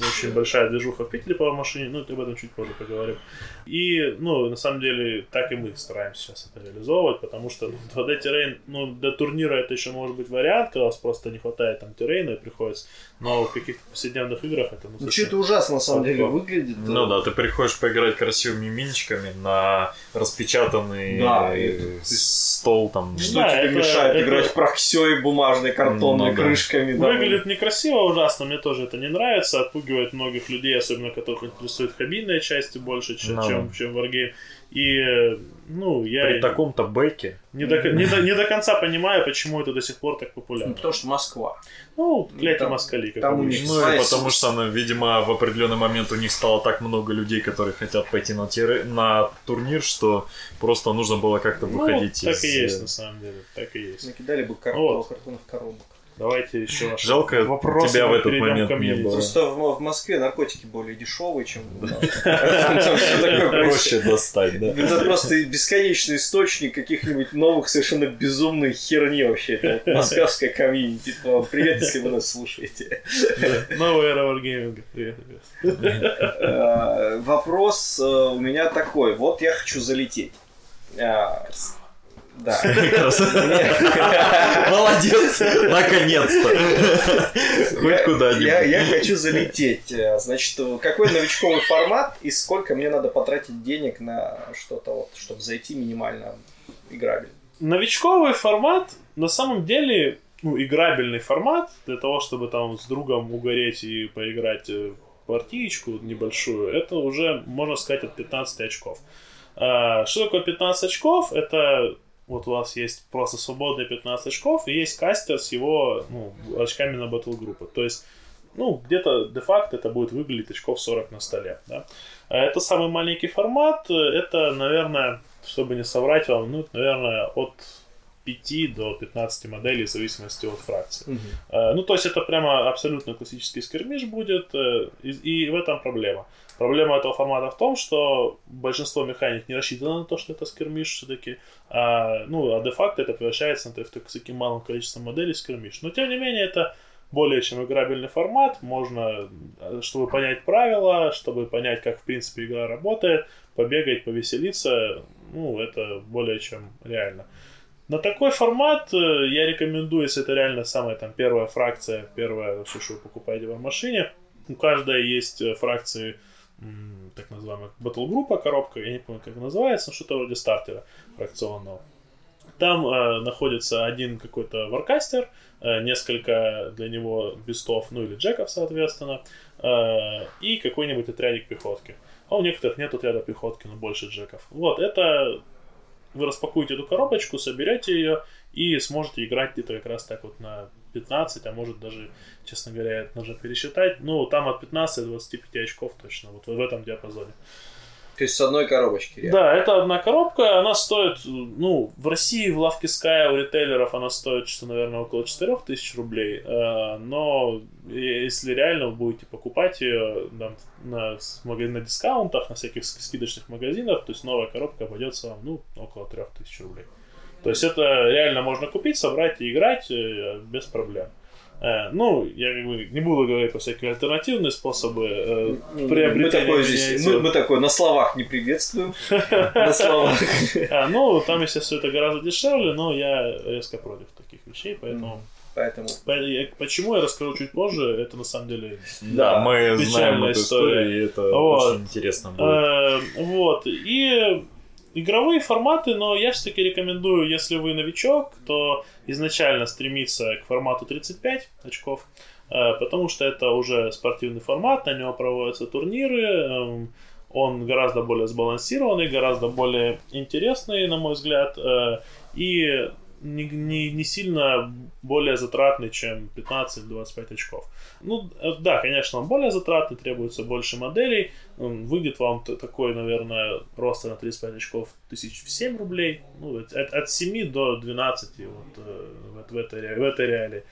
Speaker 4: очень большая движуха в Питере по машине, ну, об этом чуть позже поговорим. И, ну, на самом деле, так и мы стараемся сейчас это реализовывать, потому что ну, 2D террейн, ну, для турнира это еще может быть вариант, когда у вас просто не хватает там террейна и приходится, но в каких-то повседневных играх это, ну,
Speaker 3: Ну, что это ужасно на самом деле выглядит.
Speaker 2: Ну да, ты приходишь поиграть красивыми минчиками на распечатанный
Speaker 3: Да,
Speaker 2: э, стол там.
Speaker 3: Что
Speaker 4: Да,
Speaker 3: тебе
Speaker 4: это-
Speaker 3: мешает
Speaker 4: это-
Speaker 3: играть проксей бумажной, картонной,
Speaker 2: Ну
Speaker 3: крышками? да.
Speaker 4: Выглядит некрасиво ужасно, мне тоже это не нравится, отпугивает многих людей, особенно которых интересует кабинная части больше, чем,
Speaker 2: Ну.
Speaker 4: чем, чем Wargame. И, ну, я
Speaker 2: При таком-то бэке.
Speaker 4: не, до, не, до, не до конца понимаю, почему это до сих пор так
Speaker 3: Ну,
Speaker 4: популярно.
Speaker 3: потому что Москва.
Speaker 4: Ну, кляти
Speaker 3: там-
Speaker 4: москали, как
Speaker 3: там у них
Speaker 2: Ну и потому что, ну, видимо, в определенный момент у них стало так много людей, которые хотят пойти на, тир- на турнир, что просто нужно было как-то
Speaker 4: Ну,
Speaker 2: выходить
Speaker 4: так
Speaker 2: из...
Speaker 4: и есть,
Speaker 2: э,
Speaker 4: на самом деле, так и есть.
Speaker 3: Накидали бы кар-
Speaker 4: Вот.
Speaker 3: картонных коробок.
Speaker 4: Давайте еще ваши
Speaker 2: Жалко,
Speaker 4: вопросы,
Speaker 2: тебя в этот момент не было.
Speaker 3: Просто в, в Москве наркотики более дешевые, чем у нас. Там всё такое проще.
Speaker 2: Достать, да.
Speaker 3: Это просто бесконечный источник каких-нибудь новых совершенно безумной херни вообще. Это московская комьюнити. Вам Привет, если вы нас слушаете.
Speaker 4: Новая эра варгейминга. Привет, ребят.
Speaker 3: Э, Вопрос э, у меня такой. Вот я хочу залететь. Да.
Speaker 2: Молодец! Наконец-то! Хоть куда-нибудь.
Speaker 3: Я, хочу залететь. Э, Значит, какой новичковый формат и сколько мне надо потратить денег на что-то, вот, чтобы зайти минимально играбельно?
Speaker 4: Новичковый формат, на самом деле, ну, играбельный формат, для того, чтобы там с другом угореть и поиграть э, партиечку небольшую, это уже, можно сказать, от 15 очков. А, Что такое 15 очков? Это вот у вас есть просто свободные 15 очков, и есть кастер с его ну, очками на батл группы. То есть, ну, где-то де-факто это будет выглядеть очков 40 на столе. Да? А Это самый маленький формат. Это, наверное, чтобы не соврать вам, ну, наверное, от 5 до 15 моделей в зависимости от фракции. Э, Ну, то есть это прямо абсолютно классический скермиш будет, э, и, и в этом проблема. Проблема этого формата в том, что большинство механик не рассчитано на то, что это скермиш все-таки, а, ну, а де-факто это превращается на т- в таким малым количеством моделей скермиш. Но, тем не менее, это более чем играбельный формат, можно, э, чтобы понять правила, чтобы понять, как, в принципе, игра работает, побегать, повеселиться, ну, это более чем реально. На такой формат э, я рекомендую, если это реально самая там первая фракция, первая все, что вы покупаете в машине. У каждой есть э, фракции так называемая батл-группа, коробка, я не помню, как называется, но что-то вроде стартера фракционного. Там э, находится один какой-то варкастер, э, несколько для него бестов, ну или джеков, соответственно, э, и какой-нибудь отрядик пехотки. А у некоторых нет отряда пехотки, но больше джеков. Вот, это вы распакуете эту коробочку, соберете ее и сможете играть где-то как раз так вот на 15, а может даже, честно говоря, это нужно пересчитать. Ну, там от 15 до 25 очков точно, вот в этом диапазоне.
Speaker 3: То есть с одной коробочки. реально.
Speaker 4: Да, это одна коробка, она стоит, ну, в России, в лавке Sky у ритейлеров она стоит, что, наверное, около 4000 рублей, э, но если реально вы будете покупать ее там, на, на дискаунтах, на всяких ски- скидочных магазинах, то есть новая коробка обойдется вам, ну, около 3000 рублей. То есть это реально можно купить, собрать и играть э, без проблем. Э, ну, я как бы не буду говорить про всякие альтернативные способы э,
Speaker 3: Мы
Speaker 4: приобретения.
Speaker 3: такое здесь, мы, мы такое на словах не приветствуем. На словах.
Speaker 4: А, ну, там, естественно, это гораздо дешевле, но я резко против таких вещей, поэтому...
Speaker 3: Поэтому
Speaker 4: Почему я расскажу чуть позже, это на самом деле...
Speaker 2: Да, мы знаем эту историю, и это
Speaker 4: Вот.
Speaker 2: очень интересно будет.
Speaker 4: Э, вот, и игровые форматы, но я все-таки рекомендую, если вы новичок, то изначально стремиться к формату 35 очков, э, потому что это уже спортивный формат, на него проводятся турниры, эм, он гораздо более сбалансированный, гораздо более интересный, на мой взгляд, э, и не, не, не сильно более затратный, чем 15-25 очков. Ну, э, да, конечно, он более затратный, требуется больше моделей. Выйдет вам такой, наверное, роста на 35 очков тысяч в 7 рублей. Ну, от, от 7 до 12 вот, э, в, в этой, в этой реалии.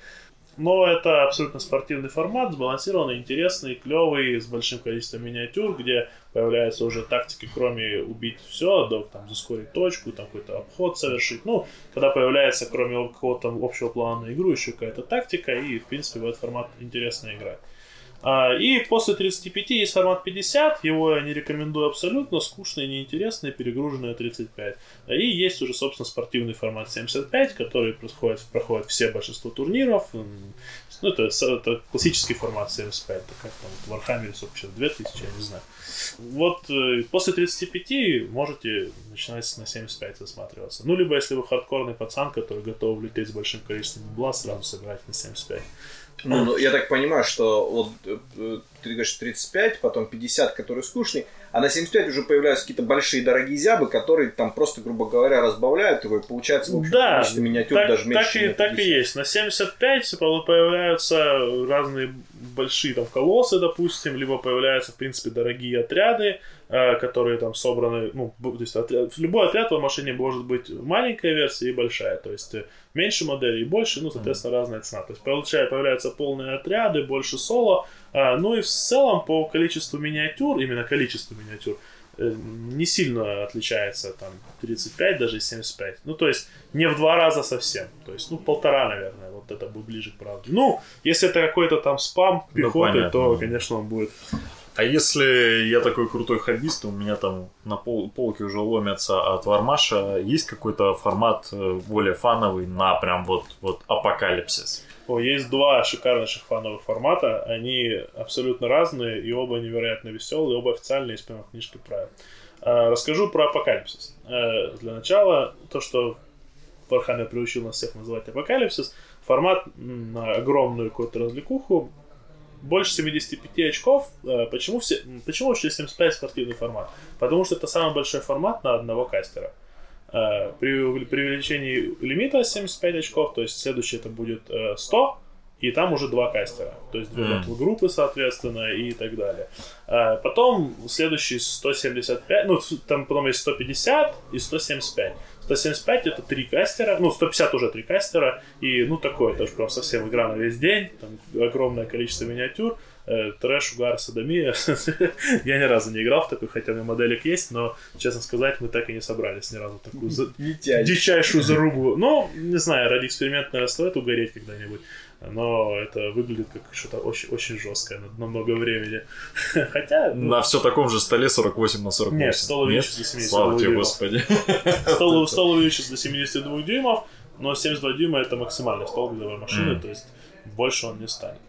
Speaker 4: Но это абсолютно спортивный формат, сбалансированный, интересный, клевый, с большим количеством миниатюр, где появляются уже тактики, кроме убить все, до там, заскорить точку, там какой-то обход совершить. Ну, когда появляется, кроме какого-то общего плана на игру, еще какая-то тактика, и, в принципе, в этот формат интересно играть. А, И после 35 есть формат 50, его я не рекомендую абсолютно, скучный, неинтересный, перегруженный 35. И есть уже, собственно, спортивный формат 75, который проходит, проходит все большинство турниров. Ну, это, это классический формат 75, это как там в сколько сейчас, 2000, я не знаю. Вот э, после 35 можете начинать на 75 засматриваться. Ну, либо если вы хардкорный пацан, который готов лететь с большим количеством бабла, сразу собирать на 75.
Speaker 3: Ну, ну, я так понимаю, что вот э, э, ты говоришь 35, потом 50, который скучный, а на 75 уже появляются какие-то большие дорогие зябы, которые там просто, грубо говоря, разбавляют его, и получается, в общем,
Speaker 4: Да,
Speaker 3: количество миниатюр
Speaker 4: так,
Speaker 3: даже меньше,
Speaker 4: так, и, так и
Speaker 3: 50.
Speaker 4: есть. На 75 появляются разные большие там колоссы, допустим, либо появляются, в принципе, дорогие отряды, э, которые там собраны, ну, то есть отряд- любой отряд в машине может быть маленькая версия и большая, то есть э, меньше моделей и больше, ну, соответственно, разная цена. То есть получая, появляются полные отряды, больше соло, ну и в целом по количеству миниатюр, именно количеству миниатюр, э, не сильно отличается там 35, даже 75. Ну, то есть не в два раза совсем. То есть, ну, полтора, наверное, вот это будет ближе к правде. Ну, если это какой-то там спам
Speaker 2: Ну,
Speaker 4: пехоты,
Speaker 2: понятно.
Speaker 4: то, конечно, он будет.
Speaker 2: А если я такой крутой хоббист, у меня там на пол, полке уже ломятся от Вармаша, есть какой-то формат э, более фановый на прям вот, вот апокалипсис?
Speaker 4: О, есть два шикарнейших фановых формата. Они абсолютно разные, и оба невероятно веселые, оба официальные из прямой книжки правил. А, Расскажу про апокалипсис. Э, Для начала, то, что Warhammer приучил нас всех называть апокалипсис, формат на огромную какую-то развлекуху, больше 75 очков. Э, Почему, все, почему вообще 75 спортивный формат? Потому что это самый большой формат на одного кастера. Э, При, при увеличении лимита 75 очков, то есть следующий это будет э, 100, и там уже два кастера. То есть две батл группы, соответственно, и так далее. Э, Потом следующий 175, ну, там потом есть 150 и 175. 175 это три кастера, ну, 150 уже три кастера, и, ну, такое тоже прям совсем игра на весь день, там огромное количество миниатюр, э, трэш, угар, садомия. Я ни разу не играл в такой, хотя у меня моделек есть, но, честно сказать, мы так и не собрались ни разу такую за- дичайшую зарубу. Ну, не знаю, ради эксперимента, наверное, стоит угореть когда-нибудь. Но это выглядит как что-то очень, очень жесткое на, на много времени. Хотя, ну,
Speaker 2: На все таком же столе 48 на 48.
Speaker 4: Нет, стол увеличится до 70
Speaker 2: Слава тебе,
Speaker 4: дюймов.
Speaker 2: Господи.
Speaker 4: стол, стол увеличится до 72 дюймов, но 72 дюйма это максимальный стол для машины,
Speaker 2: Мгм.
Speaker 4: то есть больше он не станет.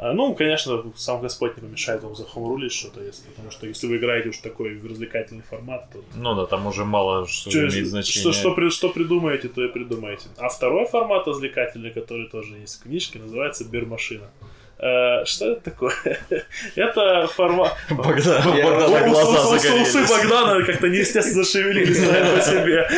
Speaker 4: А, Ну, конечно, сам Господь не помешает вам захомрулить что-то, если, потому что если вы играете уж такой развлекательный формат, то
Speaker 2: Ну да, там уже мало что
Speaker 4: Чё,
Speaker 2: имеет
Speaker 4: что,
Speaker 2: значение.
Speaker 4: что, при- что придумаете, то и придумаете. А второй формат развлекательный, который тоже есть в книжке, называется Бирмашина. Э, Что это такое? Это формат...
Speaker 2: Богдан, глаза
Speaker 4: Усы. Богдана как-то неестественно шевелились сами по себе.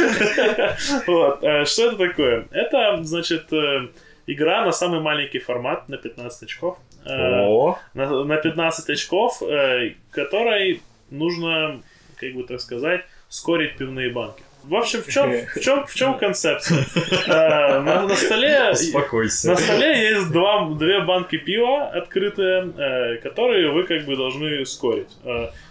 Speaker 4: Э, Что это такое? Это, значит, э, игра на самый маленький формат, на 15 очков. Э,
Speaker 2: О,
Speaker 4: на, на 15 очков, э, которой нужно, как бы так сказать, скорить пивные банки. В общем, в чем, в чем, в чем концепция? Э, на, на столе
Speaker 2: успокойся.
Speaker 4: на столе есть два, две банки пива открытые, которые вы как бы должны скорить.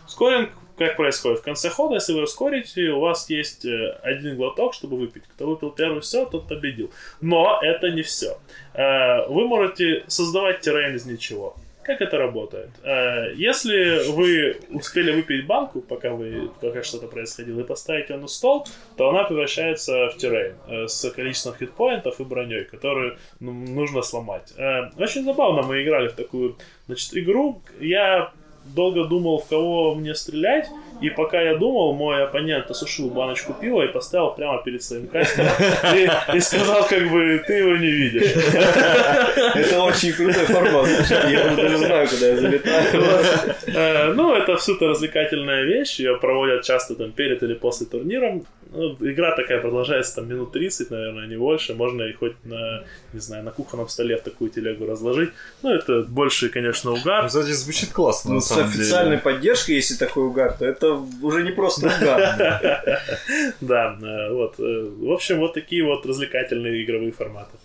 Speaker 4: Скоринг как происходит? В конце хода, если вы скорите, у вас есть э, один глоток, чтобы выпить. Кто выпил первый все, тот победил. Но это не все. Вы можете создавать террейн из ничего. Как это работает? Э, Если вы успели выпить банку, пока, вы, пока что-то происходило, и поставить ее на стол, то она превращается в террейн э, с количеством хитпоинтов и броней, которую ну, нужно сломать. Э, Очень забавно, мы играли в такую значит, игру. Я долго думал, в кого мне стрелять, и пока я думал, мой оппонент осушил баночку пива и поставил прямо перед своим кастером и, и сказал, как бы, ты его не видишь.
Speaker 3: Это очень крутой формат. Я даже знаю, куда я залетаю.
Speaker 4: Э, Ну, это супер развлекательная вещь. Ее проводят часто там перед или после турнира. Ну, игра такая продолжается там минут 30, наверное, не больше. Можно и хоть на, не знаю, на кухонном столе в такую телегу разложить. Ну, это больше, конечно, угар.
Speaker 2: Кстати, звучит классно,
Speaker 3: Ну, с официальной
Speaker 2: деле.
Speaker 3: поддержкой, если такой угар, то это уже не просто угар.
Speaker 4: Да, э, вот. э, В общем, вот такие вот развлекательные игровые форматы.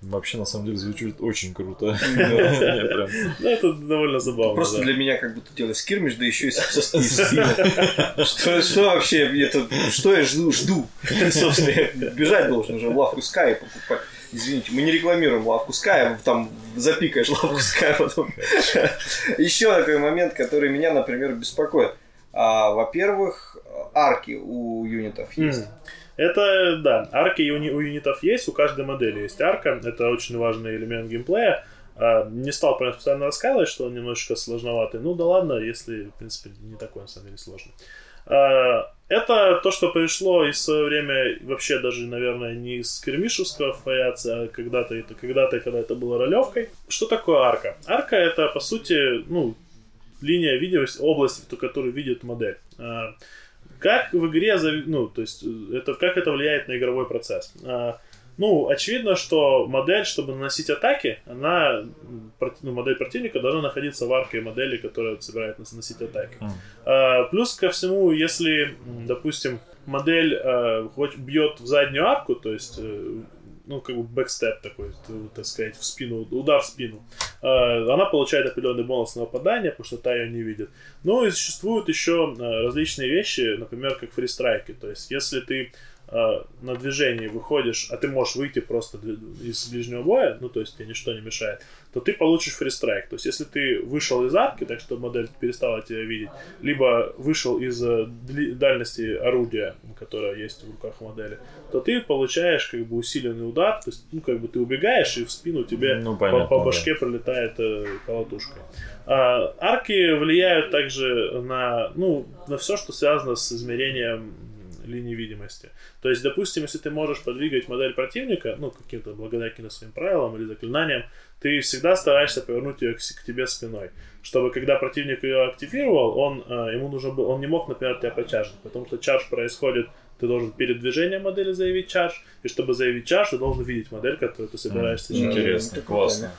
Speaker 2: Вообще, на самом деле, звучит очень круто.
Speaker 4: Ну, это довольно забавно.
Speaker 3: Просто для меня как будто делать скирмиш, да еще и. Что, вообще, это, что я жду, жду. Собственно, я бежать должен уже в лавку Sky покупать. Извините, мы не рекламируем лавку Sky, а там запикаешь лавку Sky потом. Еще такой момент, который меня, например, беспокоит. А, во-первых, арки у юнитов есть.
Speaker 4: Это, да, арки у, юни- у юнитов есть, у каждой модели есть арка, это очень важный элемент геймплея. А, Не стал прям специально рассказывать, что он немножечко сложноватый. Ну да ладно, если, в принципе, не такой на самом деле сложный. Э, это то, что пришло из свое время вообще даже, наверное, не из кермишевского фаяца, а когда-то это когда-то, когда это было ролевкой. Что такое арка? Арка это, по сути, ну, линия видимости, область, в которую видит модель. Как в игре, ну, то есть, это, как это влияет на игровой процесс? А, ну, очевидно, что модель, чтобы наносить атаки, она, ну, модель противника должна находиться в арке модели, которая собирается наносить атаки. Mm. А, плюс ко всему, если, допустим, модель а, хоть бьет в заднюю арку, то есть э, ну, как бы бэкстеп такой, так сказать, в спину, удар в спину. А, она получает определенный бонус на нападание, потому что та ее не видит. Ну и существуют еще различные вещи, например, как фристрайки. То есть, если ты э, на движении выходишь, а ты можешь выйти просто из ближнего боя, ну, то есть тебе ничто не мешает, то ты получишь фристрайк. То есть, если ты вышел из арки, так что модель перестала тебя видеть, либо вышел из э, дальности орудия, которое есть в руках модели, то ты получаешь как бы усиленный удар, то есть, ну, как бы ты убегаешь, и в спину тебе ну, понятно, по, по башке да. пролетает э, колотушкой. А, арки влияют также на, ну, на все, что связано с измерением линии видимости. То есть, допустим, если ты можешь подвигать модель противника, ну, каким-то благодаря каким-то своим правилам или заклинаниям, ты всегда стараешься повернуть ее к, к тебе спиной, чтобы когда противник ее активировал, он, э, ему нужно был, он не мог, например, тебя почаржить, потому что чардж происходит ты должен перед движением модели заявить чардж, и чтобы заявить чардж, ты должен видеть модель, которую ты собираешься
Speaker 2: mm, Интересно, классно.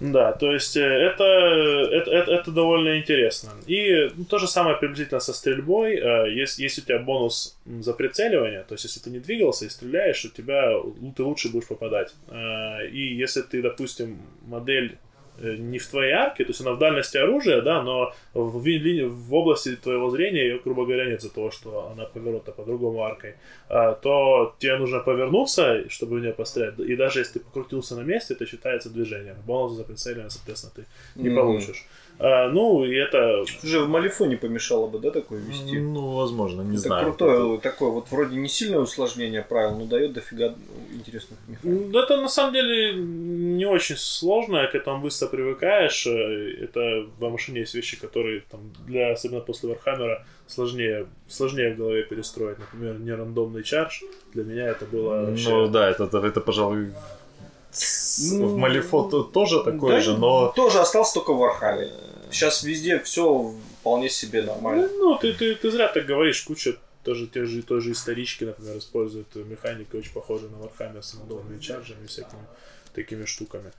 Speaker 4: Да, то есть э, это, это, это, это довольно интересно. И ну, то же самое приблизительно со стрельбой. Э, есть, есть у тебя бонус за прицеливание, то есть если ты не двигался и стреляешь, у тебя ты лучше будешь попадать. Э, и если ты, допустим, модель Э, не в твоей арке, то есть она в дальности оружия, да, но в, в области твоего зрения ее, грубо говоря, нет за того, что она повернута по-другому аркой, а, то тебе нужно повернуться, чтобы в нее пострелять. И даже если ты покрутился на месте, это считается движением. Бонус за прицеливание, соответственно, ты не mm-hmm. получишь. А, ну, и это...
Speaker 3: Уже в Малифу не помешало бы, да, такое ввести?
Speaker 2: Ну, возможно, не
Speaker 3: это
Speaker 2: знаю.
Speaker 3: крутое, это... такое вот вроде не сильное усложнение правил, но дает дофига интересных
Speaker 4: механик. Это на самом деле не очень сложно, к этому быстро привыкаешь. Это в Вармашине есть вещи, которые там для, особенно после Вархаммера, сложнее, сложнее в голове перестроить. Например, не рандомный charge. Для меня это было
Speaker 2: вообще... Ну да, это, это, это пожалуй, ну, в Малифо тоже такое да, же, но...
Speaker 3: Тоже остался только в Вархаме. Сейчас везде все вполне себе нормально.
Speaker 4: Ну, ты, ты, ты зря так говоришь, куча тоже те же, той же исторички, например, используют механики очень похожие на Warhammer с рандомными чаржами и всякими такими штуками.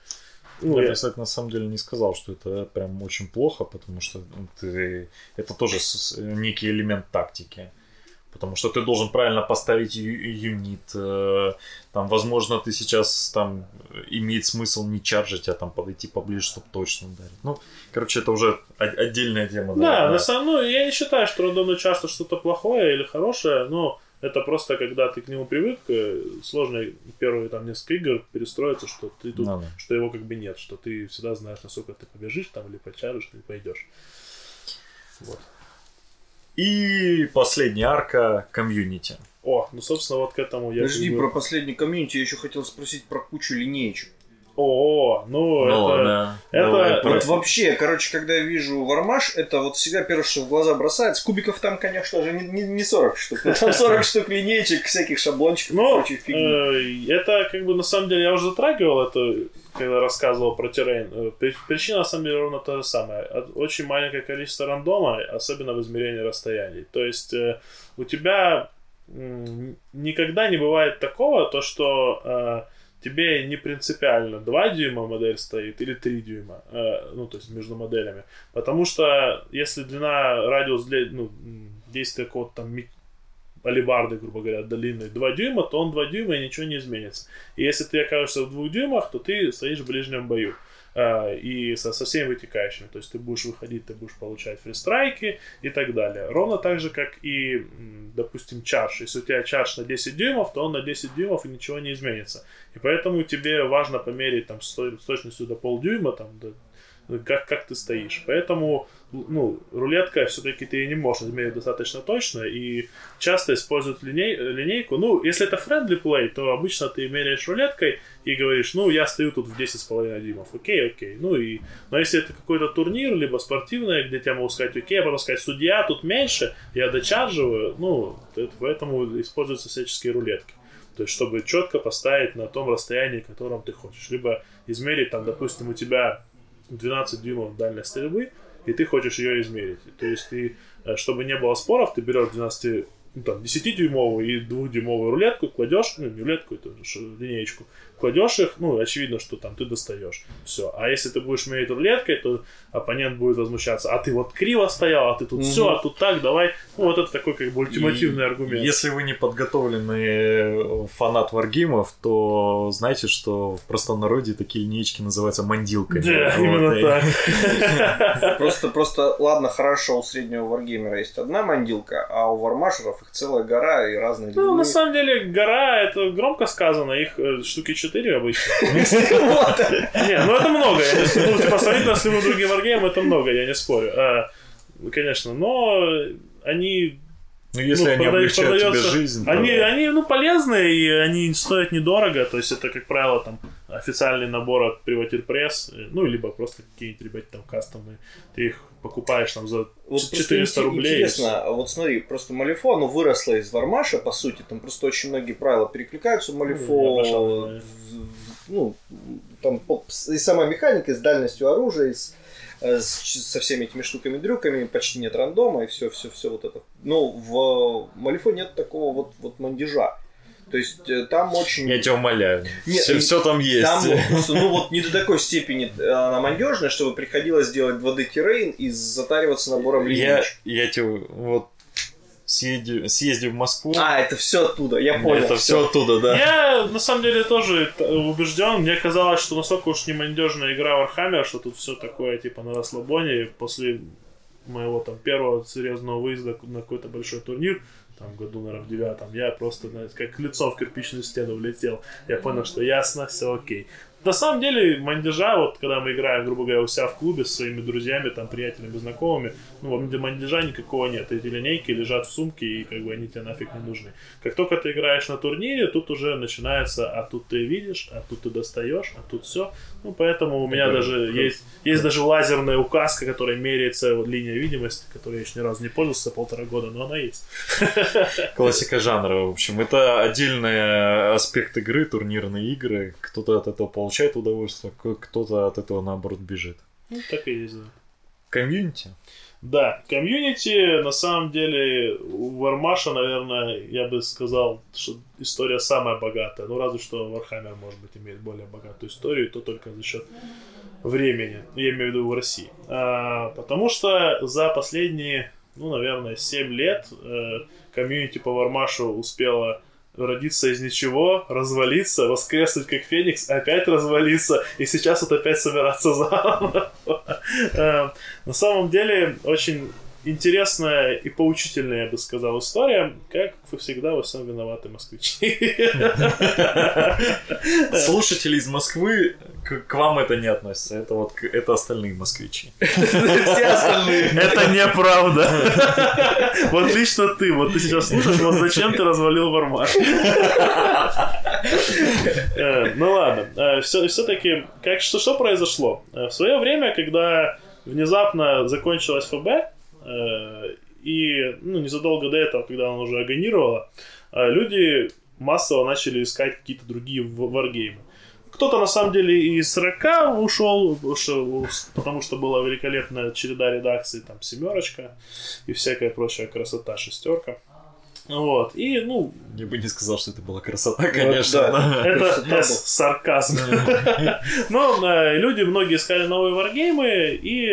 Speaker 2: Ну, я, кстати, на самом деле не сказал, что это прям очень плохо, потому что ну, ты... это тоже некий элемент тактики. Потому что ты должен правильно поставить юнит. Э, там, возможно, ты сейчас там имеет смысл не чаржить, а там подойти поближе, чтобы точно ударить. Ну, короче, это уже отдельная тема.
Speaker 4: Да, на самом ну, я не считаю, что рандомный чардж что-то плохое или хорошее, но это просто когда ты к нему привык, э, сложно первые там несколько игр перестроиться, что ты тут, ну, да. что его как бы нет, что ты всегда знаешь, насколько ты побежишь там или почаришь, или пойдешь.
Speaker 2: Вот. И последняя арка комьюнити.
Speaker 4: О, ну, собственно, вот к этому я...
Speaker 3: Подожди, про последний комьюнити я еще хотел спросить про кучу линеечек.
Speaker 4: О, ну, ну это... Да.
Speaker 3: это... Вот вообще, короче, когда я вижу вармаш, это вот всегда первое, что в глаза бросается. Кубиков там, конечно же, не, не, не 40 штук, но там 40 штук линеечек, всяких шаблончиков
Speaker 4: ну, и прочей фигни. Э, это, как бы, на самом деле, я уже затрагивал это, когда рассказывал про террейн. Э, причина, на самом деле, ровно та же самая. Очень маленькое количество рандома, особенно в измерении расстояний. То есть, э, у тебя никогда не бывает такого, то, что тебе не принципиально 2 дюйма модель стоит или 3 дюйма, э, ну, то есть между моделями. Потому что если длина, радиус для, ну, действия какого-то там алибарды, грубо говоря, длинной 2 дюйма, то он 2 дюйма и ничего не изменится. И если ты окажешься в 2 дюймах, то ты стоишь в ближнем бою. А, и со, со всеми вытекающими. То есть ты будешь выходить, ты будешь получать фристрайки и так далее. Ровно так же, как и, допустим, чардж. Если у тебя чардж на 10 дюймов, то он на 10 дюймов и ничего не изменится. И поэтому тебе важно померить там с точностью до полдюйма, там, до как, как ты стоишь. Поэтому ну, рулетка все-таки ты не можешь измерить достаточно точно, и часто используют линей, линейку. Ну, если это friendly play, то обычно ты меряешь рулеткой и говоришь, ну, я стою тут в 10,5 дюймов, окей, окей. Ну, и, но если это какой-то турнир, либо спортивный, где тебя могут сказать, окей, а потом сказать, судья, тут меньше, я дочарживаю, ну, это, поэтому используются всяческие рулетки. То есть, чтобы четко поставить на том расстоянии, котором ты хочешь. Либо измерить, там, допустим, у тебя 12 дюймов дальность стрельбы, и ты хочешь ее измерить. То есть ты, э, чтобы не было споров, ты берешь 12 ну, там, 10-дюймовую и 2-дюймовую рулетку, кладешь, ну, не рулетку, это линеечку, кладешь их, ну, очевидно, что там ты достаешь. Все. А если ты будешь мерить рулеткой, то оппонент будет возмущаться. А ты вот криво стоял, а ты тут угу. все, а тут так, давай. Ну, вот это такой как бы ультимативный и аргумент.
Speaker 2: Если вы не подготовленный э, фанат варгеймов, то знаете, что в простонародье такие линейки называются мандилками.
Speaker 4: Да, вот, именно и... так.
Speaker 3: Просто, просто, ладно, хорошо, у среднего варгеймера есть одна мандилка, а у вармашеров их целая гора и разные
Speaker 4: Ну, на самом деле, гора, это громко сказано, их э, штуки 4 обычно. Не, ну это много. Ну, типа, сравнительно с любым другим варгеймом, это много, я не спорю. А, конечно, но они
Speaker 2: ну, если ну, они облегчают тебе жизнь.
Speaker 4: Они, то... они, ну, полезные, и они стоят недорого. То есть, это, как правило, там, официальный набор от Privateer Press, э, ну, либо просто какие-нибудь, ребята, там, кастомные. Ты их покупаешь там за вот 400 рублей.
Speaker 3: Интересно, а вот смотри, просто Малифо, оно выросло из Вармаша, по сути, там просто очень многие правила перекликаются в Малифо. Ну, ну, там и сама механика, и с дальностью оружия, и с, э, со всеми этими штуками-дрюками, почти нет рандома, и все, все, все вот это. Но в Малифо нет такого вот, вот мандежа. То есть э, там очень...
Speaker 2: Я тебя умоляю. Нет, все, все там есть. Там
Speaker 3: просто, ну вот не до такой степени э, она мандежная, чтобы приходилось делать 2D террейн и затариваться набором
Speaker 2: линейч. Я, я тебе вот съезди, съезди в Москву.
Speaker 3: А, это все оттуда, я понял.
Speaker 2: Это все оттуда, да.
Speaker 4: Я на самом деле тоже убежден. Мне казалось, что настолько уж не мандежная игра Warhammer, что тут все такое типа на расслабоне. После моего там первого серьезного выезда на какой-то большой турнир, там году, наверное, в девятом, я просто, знаете, как лицом в кирпичную стену влетел. Я понял, что ясно, все окей. На самом деле, мандежа, вот когда мы играем, грубо говоря, у себя в клубе с своими друзьями, там, приятелями, знакомыми, ну, мандежа никакого нет. Эти линейки лежат в сумке, и как бы они тебе нафиг не нужны. Как только ты играешь на турнире, тут уже начинается, а тут ты видишь, а тут ты достаешь, а тут все. Ну, поэтому у меня это, даже это... есть, есть даже лазерная указка, которая меряется вот, линия видимости, которой я еще ни разу не пользовался полтора года, но она есть.
Speaker 2: Классика жанра, в общем. Это отдельный аспект игры, турнирные игры. Кто-то от этого получает удовольствие, кто-то от этого наоборот бежит.
Speaker 4: Ну, так и есть, да.
Speaker 2: Комьюнити.
Speaker 4: Да, комьюнити, на самом деле, у Вармаша, наверное, я бы сказал, что история самая богатая. Ну, разве что Вархаммер, может быть, имеет более богатую историю, и то только за счет времени. Я имею в виду в России. А, потому что за последние, ну, наверное, 7 лет э, комьюнити по Вармашу успела родиться из ничего, развалиться, воскреснуть как Феникс, опять развалиться, и сейчас вот опять собираться заново. Эм, на самом деле, очень интересная и поучительная, я бы сказал, история, как всегда во всем виноваты москвичи.
Speaker 2: Слушатели из Москвы, к, к вам это не относится, это вот это остальные москвичи.
Speaker 3: Все остальные.
Speaker 4: Это неправда. Вот лично ты, вот ты сейчас слушаешь, вот зачем ты развалил Вармаш? Э, ну ладно, все-таки, как что, произошло? Э, в свое время, когда внезапно закончилась ФБ, Э, и ну, незадолго до этого, когда она уже агонировала, э, люди массово начали искать какие-то другие варгеймы. Кто-то на самом деле из 40 ушел, потому что была великолепная череда редакций, там семерочка и всякая прочая красота, шестерка. Вот, и, ну...
Speaker 2: Я бы не сказал, что это была красота, конечно.
Speaker 4: да, это сарказм. Но э, люди многие искали новые варгеймы, и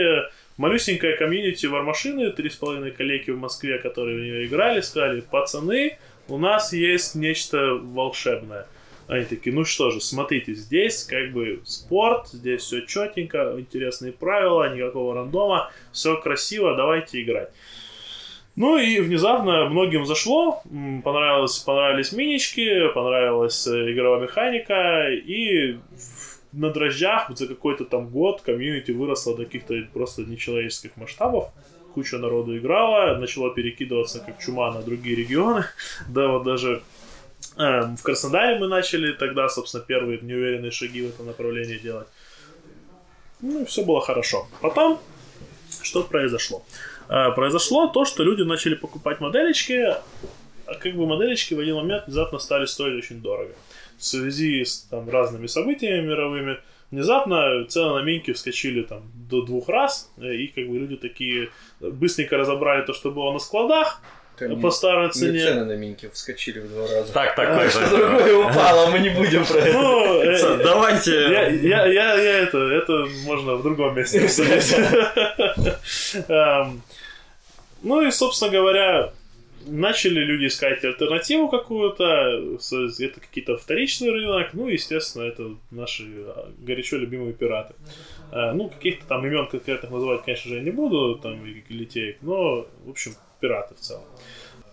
Speaker 4: малюсенькая комьюнити вармашины, три с половиной коллеги в Москве, которые в нее играли, сказали, пацаны, у нас есть нечто волшебное. Они такие, ну что же, смотрите, здесь как бы спорт, здесь все четенько, интересные правила, никакого рандома, все красиво, давайте играть. Ну и внезапно многим зашло, понравилось, понравились минички, понравилась э, игровая механика, и на дрожжах за какой-то там год комьюнити выросло до каких-то просто нечеловеческих масштабов. Куча народу играла, начала перекидываться как чума на другие регионы. Да, вот даже э, в Краснодаре мы начали тогда, собственно, первые неуверенные шаги в этом направлении делать. Ну, все было хорошо. Потом, что произошло? Э, произошло то, что люди начали покупать моделечки, а как бы моделечки в один момент внезапно стали стоить очень дорого. В связи с там, разными событиями мировыми, внезапно цены на минки вскочили там до двух раз, э, и как бы люди такие быстренько разобрали то, что было на складах,
Speaker 3: Это
Speaker 4: по старой
Speaker 3: не
Speaker 4: цене.
Speaker 3: цены на минки вскочили в два раза.
Speaker 2: Так, так, так.
Speaker 3: Что другое упало, мы не будем про это.
Speaker 4: Ну, э.
Speaker 2: Давайте.
Speaker 4: Я, я, я, я это, это можно в другом месте обсудить. Эм, Ну и, собственно говоря, начали люди искать альтернативу какую-то, это какие-то вторичный рынок, ну, естественно, это наши а, горячо любимые пираты. Э, Ну, каких-то там имен конкретных называть, конечно же, я не буду, там, литеек, но, в общем, пираты в целом.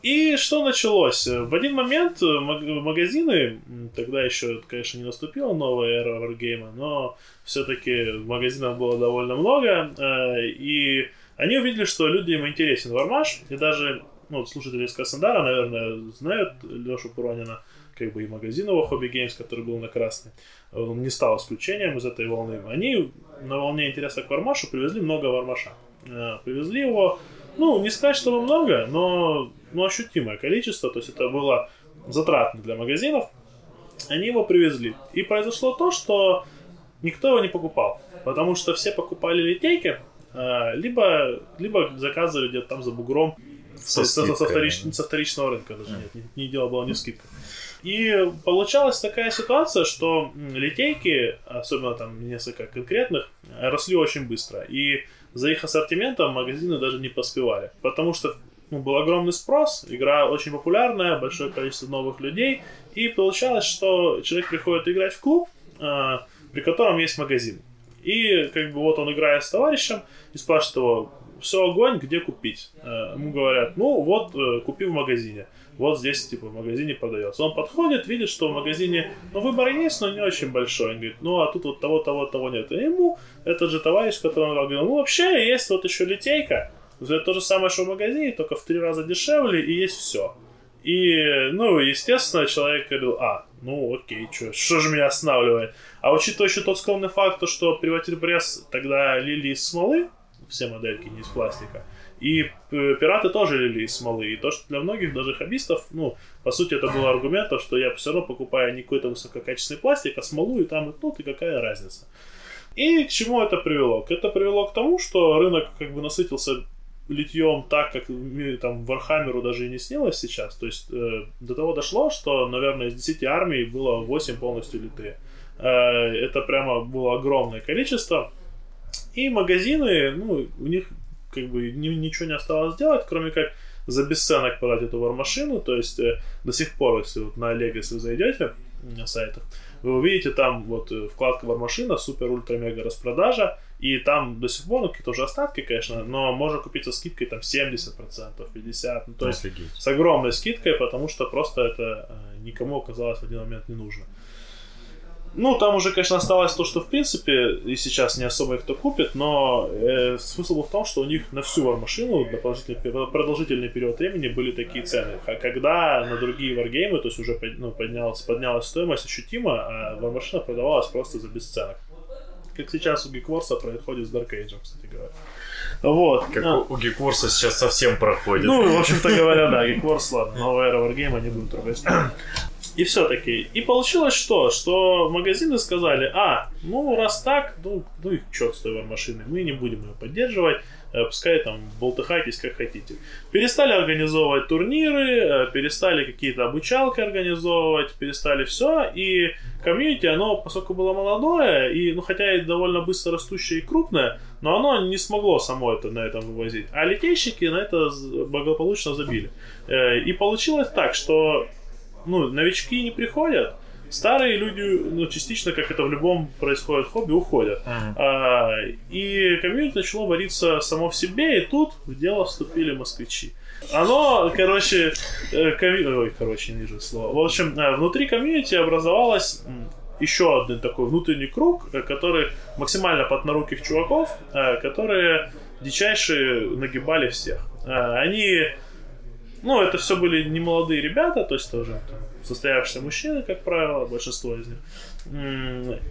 Speaker 4: И что началось? В один момент э, маг- магазины, тогда еще, конечно, не наступила новая эра варгейма, но все-таки магазинов было довольно много, э, и они увидели, что людям интересен Вармаш, и даже ну, вот слушатели из Краснодара, наверное, знают Лешу Пуронина, как бы и магазин его Hobby Games, который был на Красной. Он не стал исключением из этой волны. Они на волне интереса к Вармашу привезли много Вармаша. Э, Привезли его, ну, не сказать, чтобы много, но ну, ощутимое количество, то есть это было затратно для магазинов. Они его привезли. И произошло то, что никто его не покупал, потому что все покупали литейки, э, либо, либо заказывали где-то там за бугром
Speaker 2: Со
Speaker 4: со, со- со вторич- со вторичного рынка даже нет, не, не дело было не в скидках. И получалась такая ситуация, что литейки, особенно там несколько конкретных, росли очень быстро. И за их ассортиментом магазины даже не поспевали. Потому что ну, был огромный спрос, игра очень популярная, большое количество новых людей. И получалось, что человек приходит играть в клуб, э, при котором есть магазин. И как бы вот он играет с товарищем и спрашивает его, все огонь, где купить? Э, Ему говорят, ну вот, э, купи в магазине. Вот здесь, типа, в магазине продается. Он подходит, видит, что в магазине, ну, выбор есть, но не очень большой. Он говорит, ну, а тут вот того, того, того нет. И ему этот же товарищ, который он играл, говорит, ну, вообще есть вот еще литейка. Это то же самое, что в магазине, только в три раза дешевле, и есть все. И, ну, естественно, человек говорил, а, ну, окей, чё, что же меня останавливает? А учитывая еще тот скромный факт, то, что приватир пресс тогда лили из смолы, все модельки не из пластика, и э, пираты тоже лили из смолы. И то, что для многих, даже хоббистов, ну, по сути, это было аргументом, что я все равно покупаю не какой-то высококачественный пластик, а смолу, и там, ну, и какая разница. И к чему это привело? Это привело к тому, что рынок как бы насытился литьем так, как там Warhammer у даже и не снилось сейчас. То есть э, до того дошло, что, наверное, из 10 армий было 8 полностью литые. Э, это прямо было огромное количество. И магазины, ну, у них как бы ни- ничего не осталось делать, кроме как за бесценок продать эту вармашину. То есть э, до сих пор, если вот на Олег, если вы зайдете на сайтах, вы увидите там вот э, вкладка вармашина, супер ультра мега распродажа, и там до сих пор, ну, какие-то уже остатки, конечно, но можно купить со скидкой там 70%, 50%, ну, то есть
Speaker 2: Офигеть.
Speaker 4: с огромной скидкой, потому что просто это э, никому оказалось в один момент не нужно. Ну, там уже, конечно, осталось то, что в принципе и сейчас не особо кто купит, но э, смысл был в том, что у них на всю вармашину на продолжительный, продолжительный период времени были такие цены. А когда на другие варгеймы, то есть уже под- ну, поднялась, поднялась стоимость ощутимо, а вармашина продавалась просто за бесценок. Как сейчас у Geekworks происходит с Dark Age, кстати говоря. Вот.
Speaker 2: Как
Speaker 4: А.
Speaker 2: у, Гекворса сейчас совсем проходит.
Speaker 4: Ну, в общем-то говоря, да, Geek Wars, ладно, новая эра Wargame, не будем трогать. И все-таки. И получилось что? Что магазины сказали, а, ну раз так, ну, ну и черт с той вармашиной, мы не будем ее поддерживать, э, пускай там болтыхайтесь как хотите. Перестали организовывать турниры, э, перестали какие-то обучалки организовывать, перестали все, и комьюнити, оно, поскольку было молодое, и, ну, хотя и довольно быстро растущее и крупное, но оно не смогло само это на этом вывозить. А литейщики на это благополучно забили. Э, И получилось так, что ну, новички не приходят, старые люди, ну, частично, как это в любом происходит хобби, уходят.
Speaker 2: Мгм.
Speaker 4: А, и комьюнити начало вариться само в себе, и тут в дело вступили москвичи. Оно, короче, э, комью- ой, короче, не вижу слова. В общем, э, внутри комьюнити образовалась еще один такой внутренний круг, э, который максимально подноруких чуваков, э, которые дичайшие нагибали всех. Они, ну, это все были не молодые ребята, то есть тоже состоявшиеся мужчины, как правило, большинство из них.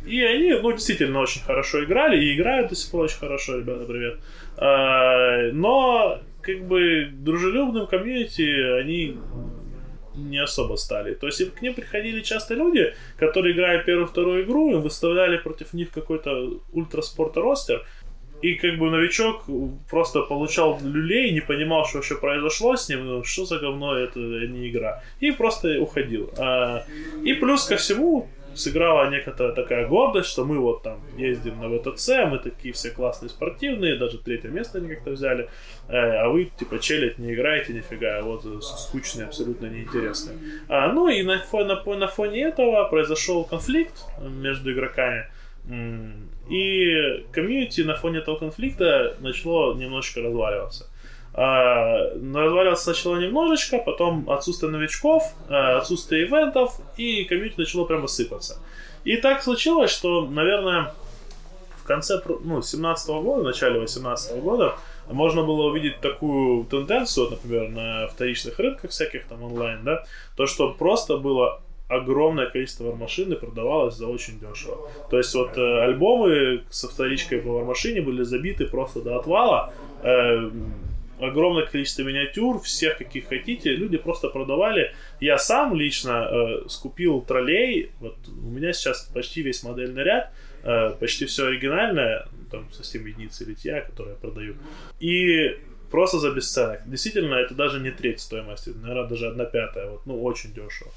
Speaker 4: И они, ну, действительно очень хорошо играли и играют до сих пор очень хорошо, ребята, привет. Но, как бы, дружелюбным комьюнити они не особо стали. То есть к ним приходили часто люди, которые, играя первую-вторую игру, им выставляли против них какой-то ультраспорт ростер, и как бы новичок просто получал люлей, не понимал, что вообще произошло с ним, ну, что за говно это не игра. И просто уходил. А, и плюс ко всему, сыграла некоторая такая гордость, что мы вот там ездим на ВТЦ, мы такие все классные спортивные, даже третье место они как-то взяли, э, а вы типа челить не играете нифига, вот скучные, абсолютно неинтересные. А, ну и на на, на фоне этого произошел конфликт между игроками, и комьюнити на фоне этого конфликта начало немножечко разваливаться. А, развалился сначала немножечко, потом отсутствие новичков, а, отсутствие ивентов, и комьюнити начало прямо сыпаться. И так случилось, что, наверное, в конце ну, 17 года, в начале 18 года, можно было увидеть такую тенденцию, например, на вторичных рынках всяких там онлайн, да, то, что просто было огромное количество вармашин и продавалось за очень дешево. То есть вот э, альбомы со вторичкой по вармашине были забиты просто до отвала. Э, огромное количество миниатюр, всех каких хотите, люди просто продавали. Я сам лично э, скупил троллей, вот у меня сейчас почти весь модельный ряд, э, почти все оригинальное, там совсем единицы литья, которые я продаю. И просто за бесценок. Действительно, это даже не треть стоимости, наверное, даже одна пятая, вот, ну, очень дешево.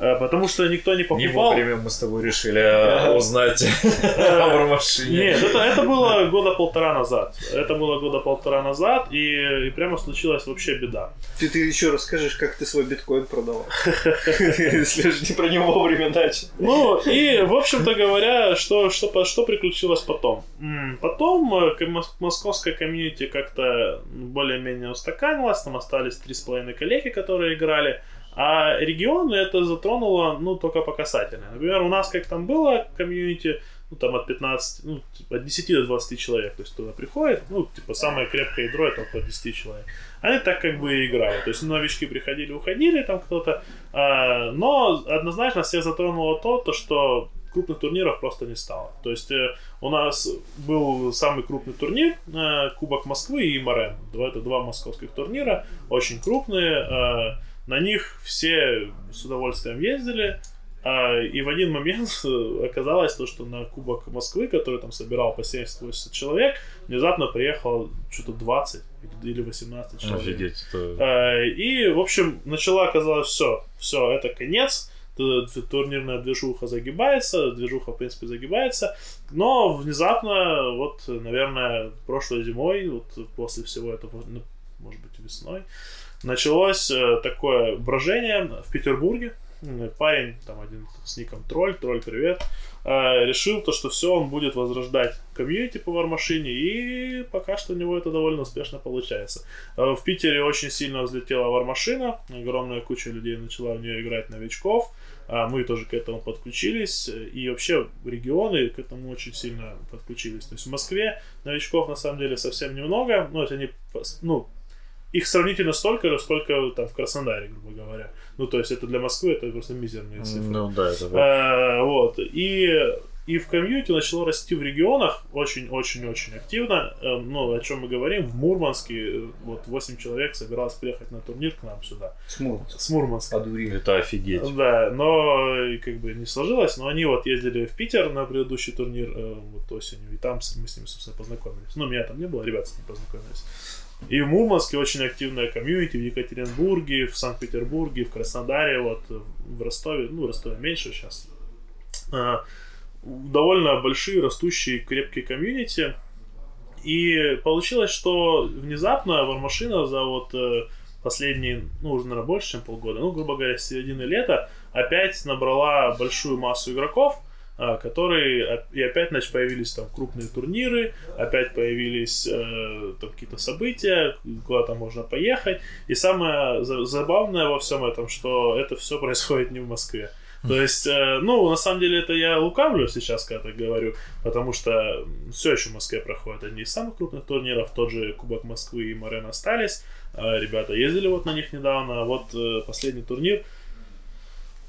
Speaker 4: Э, потому что никто не покупал. Не
Speaker 3: вовремя мы с тобой решили э, узнать о вармашине.
Speaker 4: Нет, это, это было года полтора назад. Это было года полтора назад, и, и прямо случилась вообще беда.
Speaker 3: Ты, ты еще расскажешь, как ты свой биткоин продавал. Если же не про него вовремя начал.
Speaker 4: Ну, и, в общем-то говоря, что, что, что приключилось потом? Потом э, московская комьюнити как-то более-менее устаканилась, там остались три с половиной коллеги, которые играли. А регионы это затронуло, ну, только по касательной. Например, у нас как там было комьюнити, ну, там от 15, ну, типа, от 10 до 20 человек, то есть туда приходит, ну, типа, самое крепкое ядро это около 10 человек. Они так как бы и играют, то есть новички приходили, уходили там кто-то, а, но однозначно всех затронуло то, то, что крупных турниров просто не стало. То есть э, у нас был самый крупный турнир, э, Кубок Москвы и Морен. Это два московских турнира, очень крупные, э, на них все с удовольствием ездили, а, и в один момент оказалось то, что на Кубок Москвы, который там собирал по 70-80 человек, внезапно приехало что-то 20 или 18 человек.
Speaker 2: Офигеть. Это...
Speaker 4: А, и, в общем, начала оказалось все, все, это конец, турнирная движуха загибается, движуха, в принципе, загибается, но внезапно, вот, наверное, прошлой зимой, вот после всего этого, может быть, весной, началось э, такое брожение в Петербурге. Парень, там один с ником Тролль, Тролль, привет, э, решил то, что все, он будет возрождать комьюнити по вармашине, и пока что у него это довольно успешно получается. Э, в Питере очень сильно взлетела вармашина, огромная куча людей начала в нее играть новичков, мы тоже к этому подключились, и вообще регионы к этому очень сильно подключились. То есть в Москве новичков на самом деле совсем немного, но это они, ну, их сравнительно столько же, сколько там в Краснодаре, грубо говоря. Ну, то есть это для Москвы это просто мизерные цифры.
Speaker 2: Ну да, это
Speaker 4: а, Вот. И, и в комьюнити начало расти в регионах очень-очень-очень активно. Э, ну, о чем мы говорим, в Мурманске э, вот 8 человек собиралось приехать на турнир к нам сюда.
Speaker 3: С Мурманска.
Speaker 4: С Мурманска.
Speaker 3: Подурили.
Speaker 2: Это офигеть.
Speaker 4: Да, но как бы не сложилось, но они вот ездили в Питер на предыдущий турнир вот осенью, и там мы с ними, собственно, познакомились. Ну, меня там не было, ребята с ними познакомились. И в Мурманске очень активная комьюнити, в Екатеринбурге, в Санкт-Петербурге, в Краснодаре, вот в Ростове, ну, Ростове меньше сейчас. А, довольно большие, растущие, крепкие комьюнити. И получилось, что внезапно Вармашина за вот э, последние, ну, уже, наверное, больше, чем полгода, ну, грубо говоря, с середины лета опять набрала большую массу игроков – которые и опять значит, появились там крупные турниры, опять появились э, там какие-то события, куда-то можно поехать. И самое забавное во всем этом, что это все происходит не в Москве. То есть, э, ну, на самом деле, это я лукавлю сейчас, когда так говорю, потому что все еще в Москве проходят одни из самых крупных турниров, тот же Кубок Москвы и Морен остались, а ребята ездили вот на них недавно, а вот э, последний турнир,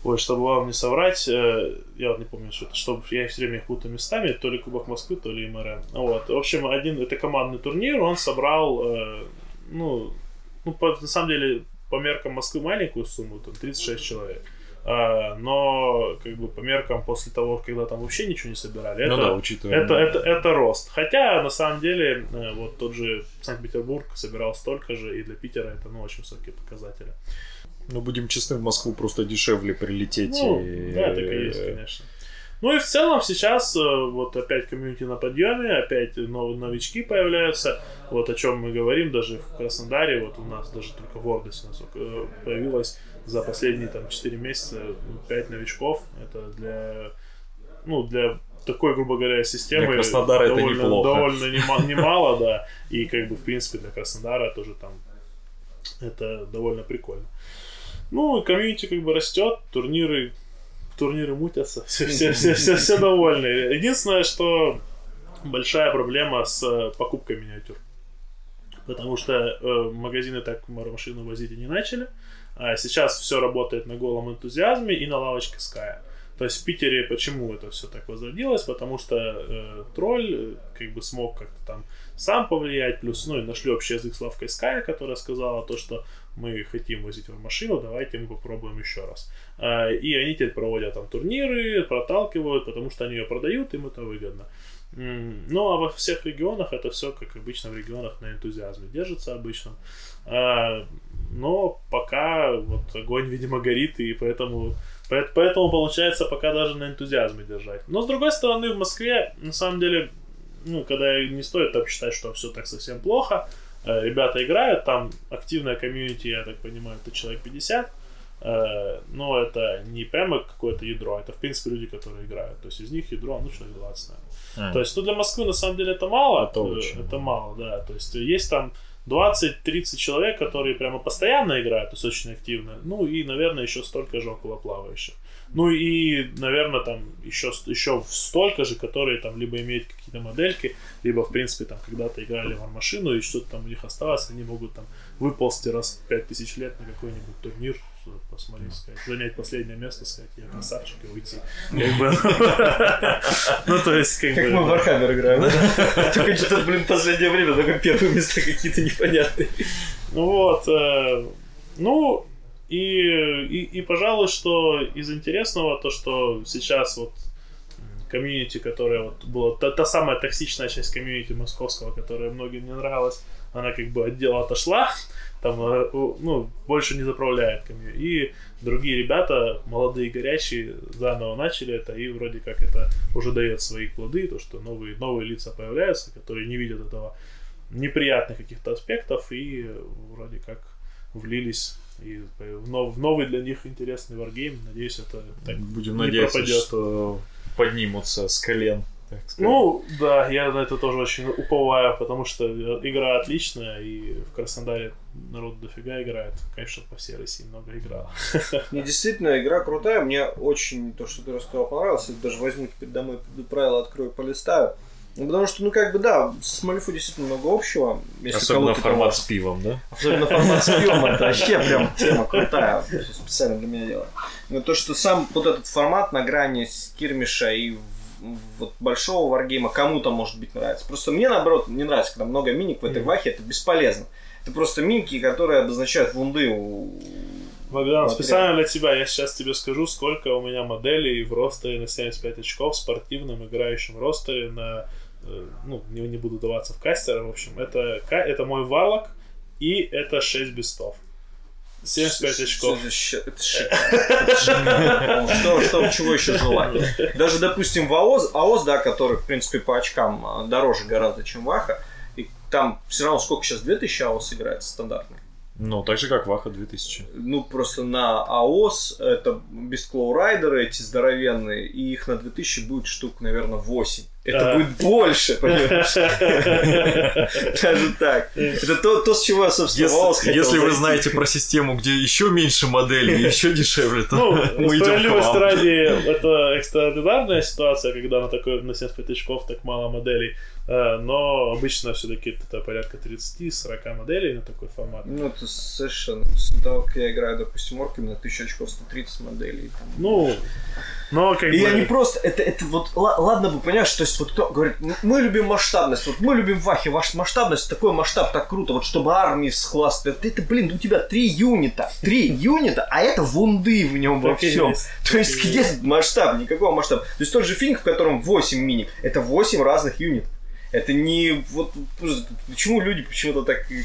Speaker 4: Ой, чтобы вам не соврать, э, я вот не помню, что это, чтобы я все время их путаю местами, то ли Кубок Москвы, то ли МРН. Вот. В общем, один, это командный турнир, он собрал, ну, ну, по, на самом деле, по меркам Москвы маленькую сумму, там 36 человек. А, но как бы по меркам после того, когда там вообще ничего не собирали, ну это, да, учитывая, это, это, это рост. Хотя на самом деле э, вот тот же Санкт-Петербург собирал столько же, и для Питера это ну, очень высокие показатели.
Speaker 2: Ну, будем честны, в Москву просто дешевле прилететь.
Speaker 4: Ну, и... Да, так и есть, конечно. Ну и в целом сейчас э, вот опять комьюнити на подъеме, опять новые новички появляются. Вот о чем мы говорим, даже в Краснодаре, вот у нас даже только в Ордосе э, появилось за последние там 4 месяца 5 новичков. Это для, ну, для такой, грубо говоря, системы
Speaker 2: для Краснодара довольно, это неплохо.
Speaker 4: довольно немало, немало, да. И как бы, в принципе, для Краснодара тоже там это довольно прикольно. Ну, комьюнити как бы растет, турниры турниры мутятся, все, все, все, все, все довольны. Единственное, что большая проблема с э, покупкой миниатюр. Потому что э, магазины так машину возить и не начали. А сейчас все работает на голом энтузиазме и на лавочке Sky. То есть в Питере почему это все так возродилось? Потому что э, тролль э, как бы смог как-то там сам повлиять, плюс, ну, и нашли общий язык с лавкой Sky, которая сказала то, что мы хотим возить в машину, давайте мы попробуем еще раз. А, и они теперь проводят там турниры, проталкивают, потому что они ее продают, им это выгодно. Ну, а во всех регионах это все, как обычно, в регионах на энтузиазме держится обычно. А, но пока вот огонь, видимо, горит, и поэтому, поэтому получается пока даже на энтузиазме держать. Но с другой стороны, в Москве, на самом деле, ну, когда не стоит так считать, что все так совсем плохо, ребята играют, там активная комьюнити, я так понимаю, это человек 50, э, но это не прямо какое-то ядро, это в принципе люди, которые играют. То есть из них ядро, ну, человек 20, наверное. А. То есть, ну, для Москвы на самом деле это мало. Это, очень. это мало, да. То есть есть там 20-30 человек, которые прямо постоянно играют, то есть очень активно. Ну и, наверное, еще столько же около плавающих. Ну и, наверное, там еще, еще столько же, которые там либо имеют какие-то модельки, либо, в принципе, там когда-то играли в машину и что-то там у них осталось, они могут там выползти раз в 5000 лет на какой-нибудь турнир, посмотреть, сказать, занять последнее место, сказать, я красавчик и уйти. Как бы,
Speaker 3: ну, то есть, как бы... Как мы в Warhammer играем? Только что-то, блин, последнее время только первые места какие-то непонятные.
Speaker 4: Ну вот, э, ну, и, и, и, пожалуй, что из интересного то, что сейчас вот комьюнити, которая вот была та, та самая токсичная часть комьюнити московского, которая многим не нравилась, она как бы от дела отошла, там, э, ну, больше не заправляет камью. И другие ребята, молодые, горячие, заново начали это, и вроде как это уже дает свои плоды, то, что новые, новые лица появляются, которые не видят этого неприятных каких-то аспектов, и вроде как влились и в, нов, в новый для них интересный варгейм. Надеюсь, это так
Speaker 2: Будем не надеяться, пропадет. что поднимутся с колен
Speaker 4: ну, да, я на это тоже очень уповаю, потому что игра отличная, и в Краснодаре народ дофига играет. Конечно, по всей России много играл.
Speaker 3: Не, действительно, игра крутая. Мне очень то, что ты рассказал, понравилось. Я даже возьму теперь домой правила, открою, полистаю. Ну, потому что, ну, как бы, да, с Малифу действительно много общего.
Speaker 2: Если Особенно формат с пивом, да?
Speaker 3: Особенно формат с пивом, это вообще прям тема крутая. Специально для меня дело. Но то, что сам вот этот формат на грани скирмиша и вот большого варгейма кому-то, может быть, нравится. Просто мне, наоборот, не нравится, когда много миник в этой вахе, это бесполезно. Это просто минки, которые обозначают вунды у
Speaker 4: Богдан, специально для тебя я сейчас тебе скажу, сколько у меня моделей в ростере на 75 очков, в спортивном играющем ростере на... Э, ну, не, не буду даваться в кастера, в общем. Это, это мой варлок и это 6 бестов. 75 очков.
Speaker 3: Что, что, чего еще желать? Даже, допустим, в АОС, АОС, да, который, в принципе, по очкам а, дороже гораздо, чем Ваха, и там все равно сколько сейчас, 2000 АОС играет стандартный?
Speaker 2: Ну, так же, как Ваха 2000.
Speaker 3: Ну, просто на АОС это без райдеры эти здоровенные, и их на 2000 будет штук, наверное, 8. Это
Speaker 4: А.
Speaker 3: будет больше, понимаешь? Даже так. Это то, то, с чего я, собственно,
Speaker 2: Если, если вы знаете про систему, где еще меньше моделей, еще дешевле, то
Speaker 4: Ну,
Speaker 2: мы идем к вам.
Speaker 4: ради, это экстраординарная ситуация, когда на такой на 75 очков так мало моделей. Э, Но обычно все-таки это порядка 30-40 моделей на такой формат.
Speaker 3: Ну, это совершенно... Как я играю, допустим, орками на 1000 очков 130 моделей. там.
Speaker 4: Ну, но как
Speaker 3: И
Speaker 4: бы...
Speaker 3: они просто, это, это вот, ла- ладно бы, понимаешь, то есть вот кто говорит, «М- мы любим масштабность, вот мы любим вахи, ваш масштабность, такой масштаб, так круто, вот чтобы армии схластывать, это, блин, у тебя три юнита, три юнита, а это вунды в нем во всем. То есть где масштаб, никакого масштаба. То есть тот же финк, в котором 8 миник, это 8 разных юнитов. Это не вот почему люди почему-то так и-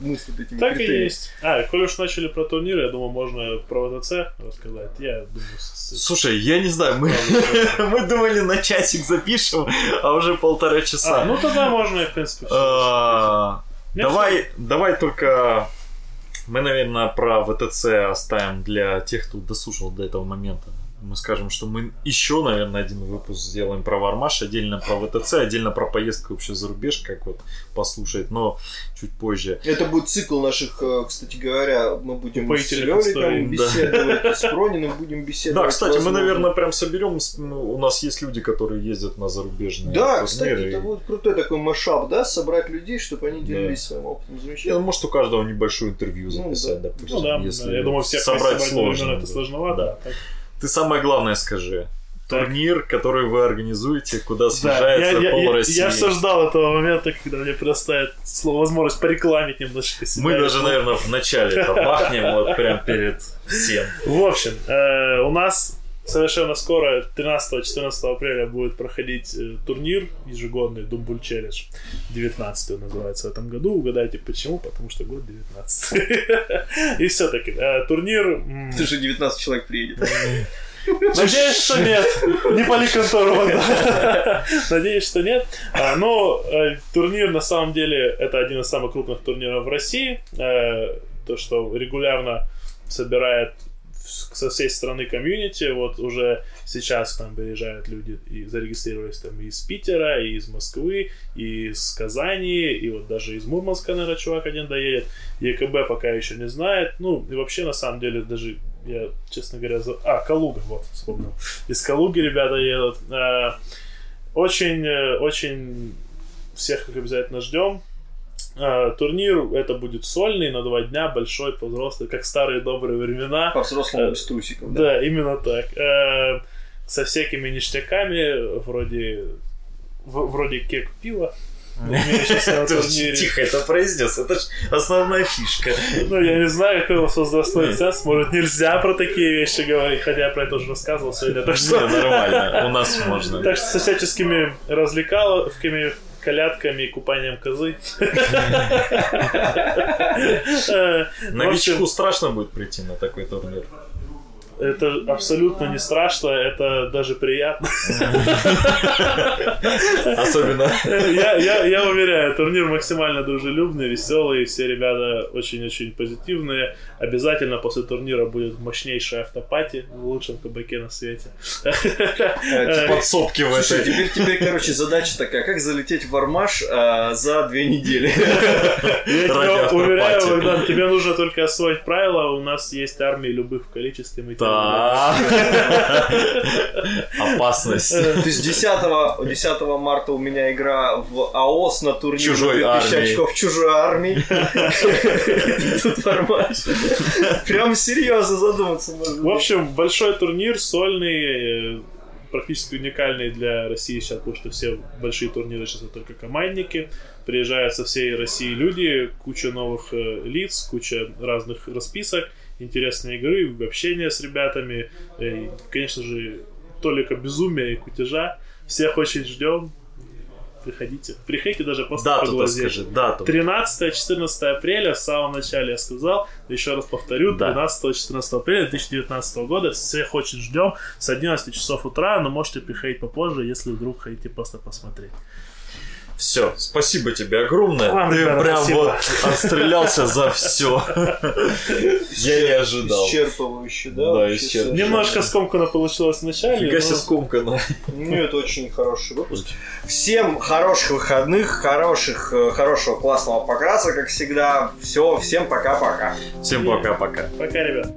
Speaker 3: мыслят этими
Speaker 4: Так и
Speaker 3: критериями?
Speaker 4: есть. А, коль уж начали про турниры, я думаю, можно про ВТЦ рассказать. Я думаю, с-
Speaker 2: Слушай, я не знаю, мы, мы думали на часик запишем, а уже полтора часа.
Speaker 4: А, ну тогда можно, и, в принципе, все.
Speaker 2: А, Давай, давай только мы, наверное, про ВТЦ оставим для тех, кто дослушал до этого момента. Мы скажем, что мы еще, наверное, один выпуск сделаем про Вармаш, отдельно про ВТЦ, отдельно про поездку вообще за рубеж, как вот послушать, но чуть позже.
Speaker 3: Это будет цикл наших, э, кстати говоря, мы будем с
Speaker 4: Упоительных историй.
Speaker 3: Лёликом беседовать, с Прониным будем беседовать.
Speaker 2: Да, кстати, мы, наверное, прям соберем. с- ну, У нас есть люди, которые ездят на зарубежные
Speaker 3: Да, кстати,
Speaker 2: и-
Speaker 3: это будет крутой такой машап, да, собрать людей, чтобы они делились
Speaker 2: Да.
Speaker 3: своим опытом. Замечательно.
Speaker 2: может, у каждого небольшое интервью
Speaker 3: Ну,
Speaker 2: записать,
Speaker 3: да.
Speaker 2: допустим.
Speaker 4: Ну да,
Speaker 2: если
Speaker 4: да, я думаю, всех
Speaker 2: собрать
Speaker 4: собрать
Speaker 2: сложно.
Speaker 4: это
Speaker 2: да.
Speaker 4: сложновато.
Speaker 2: Да.
Speaker 4: Так.
Speaker 2: Ты самое главное скажи.
Speaker 4: Так.
Speaker 2: Турнир, который вы организуете, куда
Speaker 4: Да,
Speaker 2: съезжается
Speaker 4: я, я,
Speaker 2: пол
Speaker 4: я,
Speaker 2: России.
Speaker 4: я все ждал этого момента, когда мне предоставят слово, возможность порекламить немножко себя.
Speaker 2: Мы даже, наверное, в начале это бахнем, вот прям перед всем.
Speaker 4: В общем, э, у нас совершенно скоро, 13-14 апреля, будет проходить э, турнир ежегодный Думбуль Челлендж. 19 называется в этом году. Угадайте почему? Потому что год 19 И все-таки турнир... м,
Speaker 3: Ты же 19 человек приедет.
Speaker 4: Надеюсь, что нет. Не пали контору Богдан. Надеюсь, что нет. А, но э, турнир, на самом деле, это один из самых крупных турниров в России. Э, то, что регулярно собирает со всей страны комьюнити. Вот уже сейчас к нам приезжают люди и зарегистрировались там и из Питера, и из Москвы, и из Казани, и вот даже из Мурманска, наверное, чувак один доедет. ЕКБ пока еще не знает. Ну, и вообще, на самом деле, даже я, честно говоря, за... А, Калуга, вот, вспомнил. Из Калуги ребята едут. Э, Очень, э, очень всех их обязательно ждем. Э, Турнир это будет сольный на два дня, большой, по взрослый, как старые добрые времена.
Speaker 3: По-взрослому
Speaker 4: Э,
Speaker 3: без трусиков, да.
Speaker 4: Да, именно так. Э, Со всякими ништяками, вроде в- вроде кек пива.
Speaker 2: Ты
Speaker 4: турнире.
Speaker 2: тихо это произнес, это же основная фишка.
Speaker 4: Ну, я не знаю, какой у вас возрастной ценз. Может, нельзя про такие вещи говорить, хотя я про это уже рассказывал сегодня. Так что,
Speaker 2: нормально, у нас можно.
Speaker 4: так что со всяческими развлекаловками, колядками и купанием козы. Э,
Speaker 2: Новичку страшно будет прийти на такой турнир.
Speaker 4: Это абсолютно не страшно, это даже приятно.
Speaker 2: Особенно.
Speaker 4: Я, я, я уверяю, турнир максимально дружелюбный, веселый, все ребята очень-очень позитивные. Обязательно после турнира будет мощнейшая автопати в лучшем кабаке на свете.
Speaker 3: Э,
Speaker 2: Подсобки в
Speaker 3: Слушай,
Speaker 2: этой.
Speaker 3: теперь, теперь, короче, задача такая, как залететь в Армаш а, за две недели.
Speaker 4: Я
Speaker 2: Ради
Speaker 4: тебя
Speaker 2: автопати.
Speaker 4: уверяю, Богдан, тебе нужно только освоить правила, у нас есть армии любых в количестве. мы тебя
Speaker 2: Да. Опасность.
Speaker 3: То есть 10, 10 марта у меня игра в АОС на турнире
Speaker 2: Чужой
Speaker 3: 2000
Speaker 2: армии.
Speaker 3: очков чужой армии. Тут Армаш. Прям серьезно задуматься можно.
Speaker 4: В общем, большой турнир, сольный, э, практически уникальный для России сейчас, потому что все большие турниры сейчас это только командники. Приезжают со всей России люди, куча новых э, лиц, куча разных расписок, интересные игры, общение с ребятами, э, и, конечно же, толика безумия и кутежа. Всех очень ждем. Приходите. Приходите даже просто
Speaker 2: Дату-то
Speaker 4: поглазеть.
Speaker 2: скажи, дату.
Speaker 4: 13-14 апреля, в самом начале я сказал, еще раз повторю,
Speaker 2: Да.
Speaker 4: 13-14 апреля 2019 года, всех очень ждем с 11 часов утра, но можете приходить попозже, если вдруг хотите просто посмотреть.
Speaker 2: Все, спасибо тебе огромное.
Speaker 4: Вам,
Speaker 2: Ты
Speaker 4: ребята,
Speaker 2: прям
Speaker 4: спасибо.
Speaker 2: вот отстрелялся за все. Я не ожидал.
Speaker 3: Исчерпывающе, да?
Speaker 2: Да, исчерпывающе.
Speaker 4: Немножко скомкано получилось вначале.
Speaker 2: Фига себе
Speaker 4: но-
Speaker 2: скомкано.
Speaker 3: Ну, это очень хороший выпуск. Всем хороших выходных, хороших, э, хорошего классного покраса, как всегда. Все, всем пока-пока.
Speaker 2: Всем пока-пока.
Speaker 4: Пока, ребят.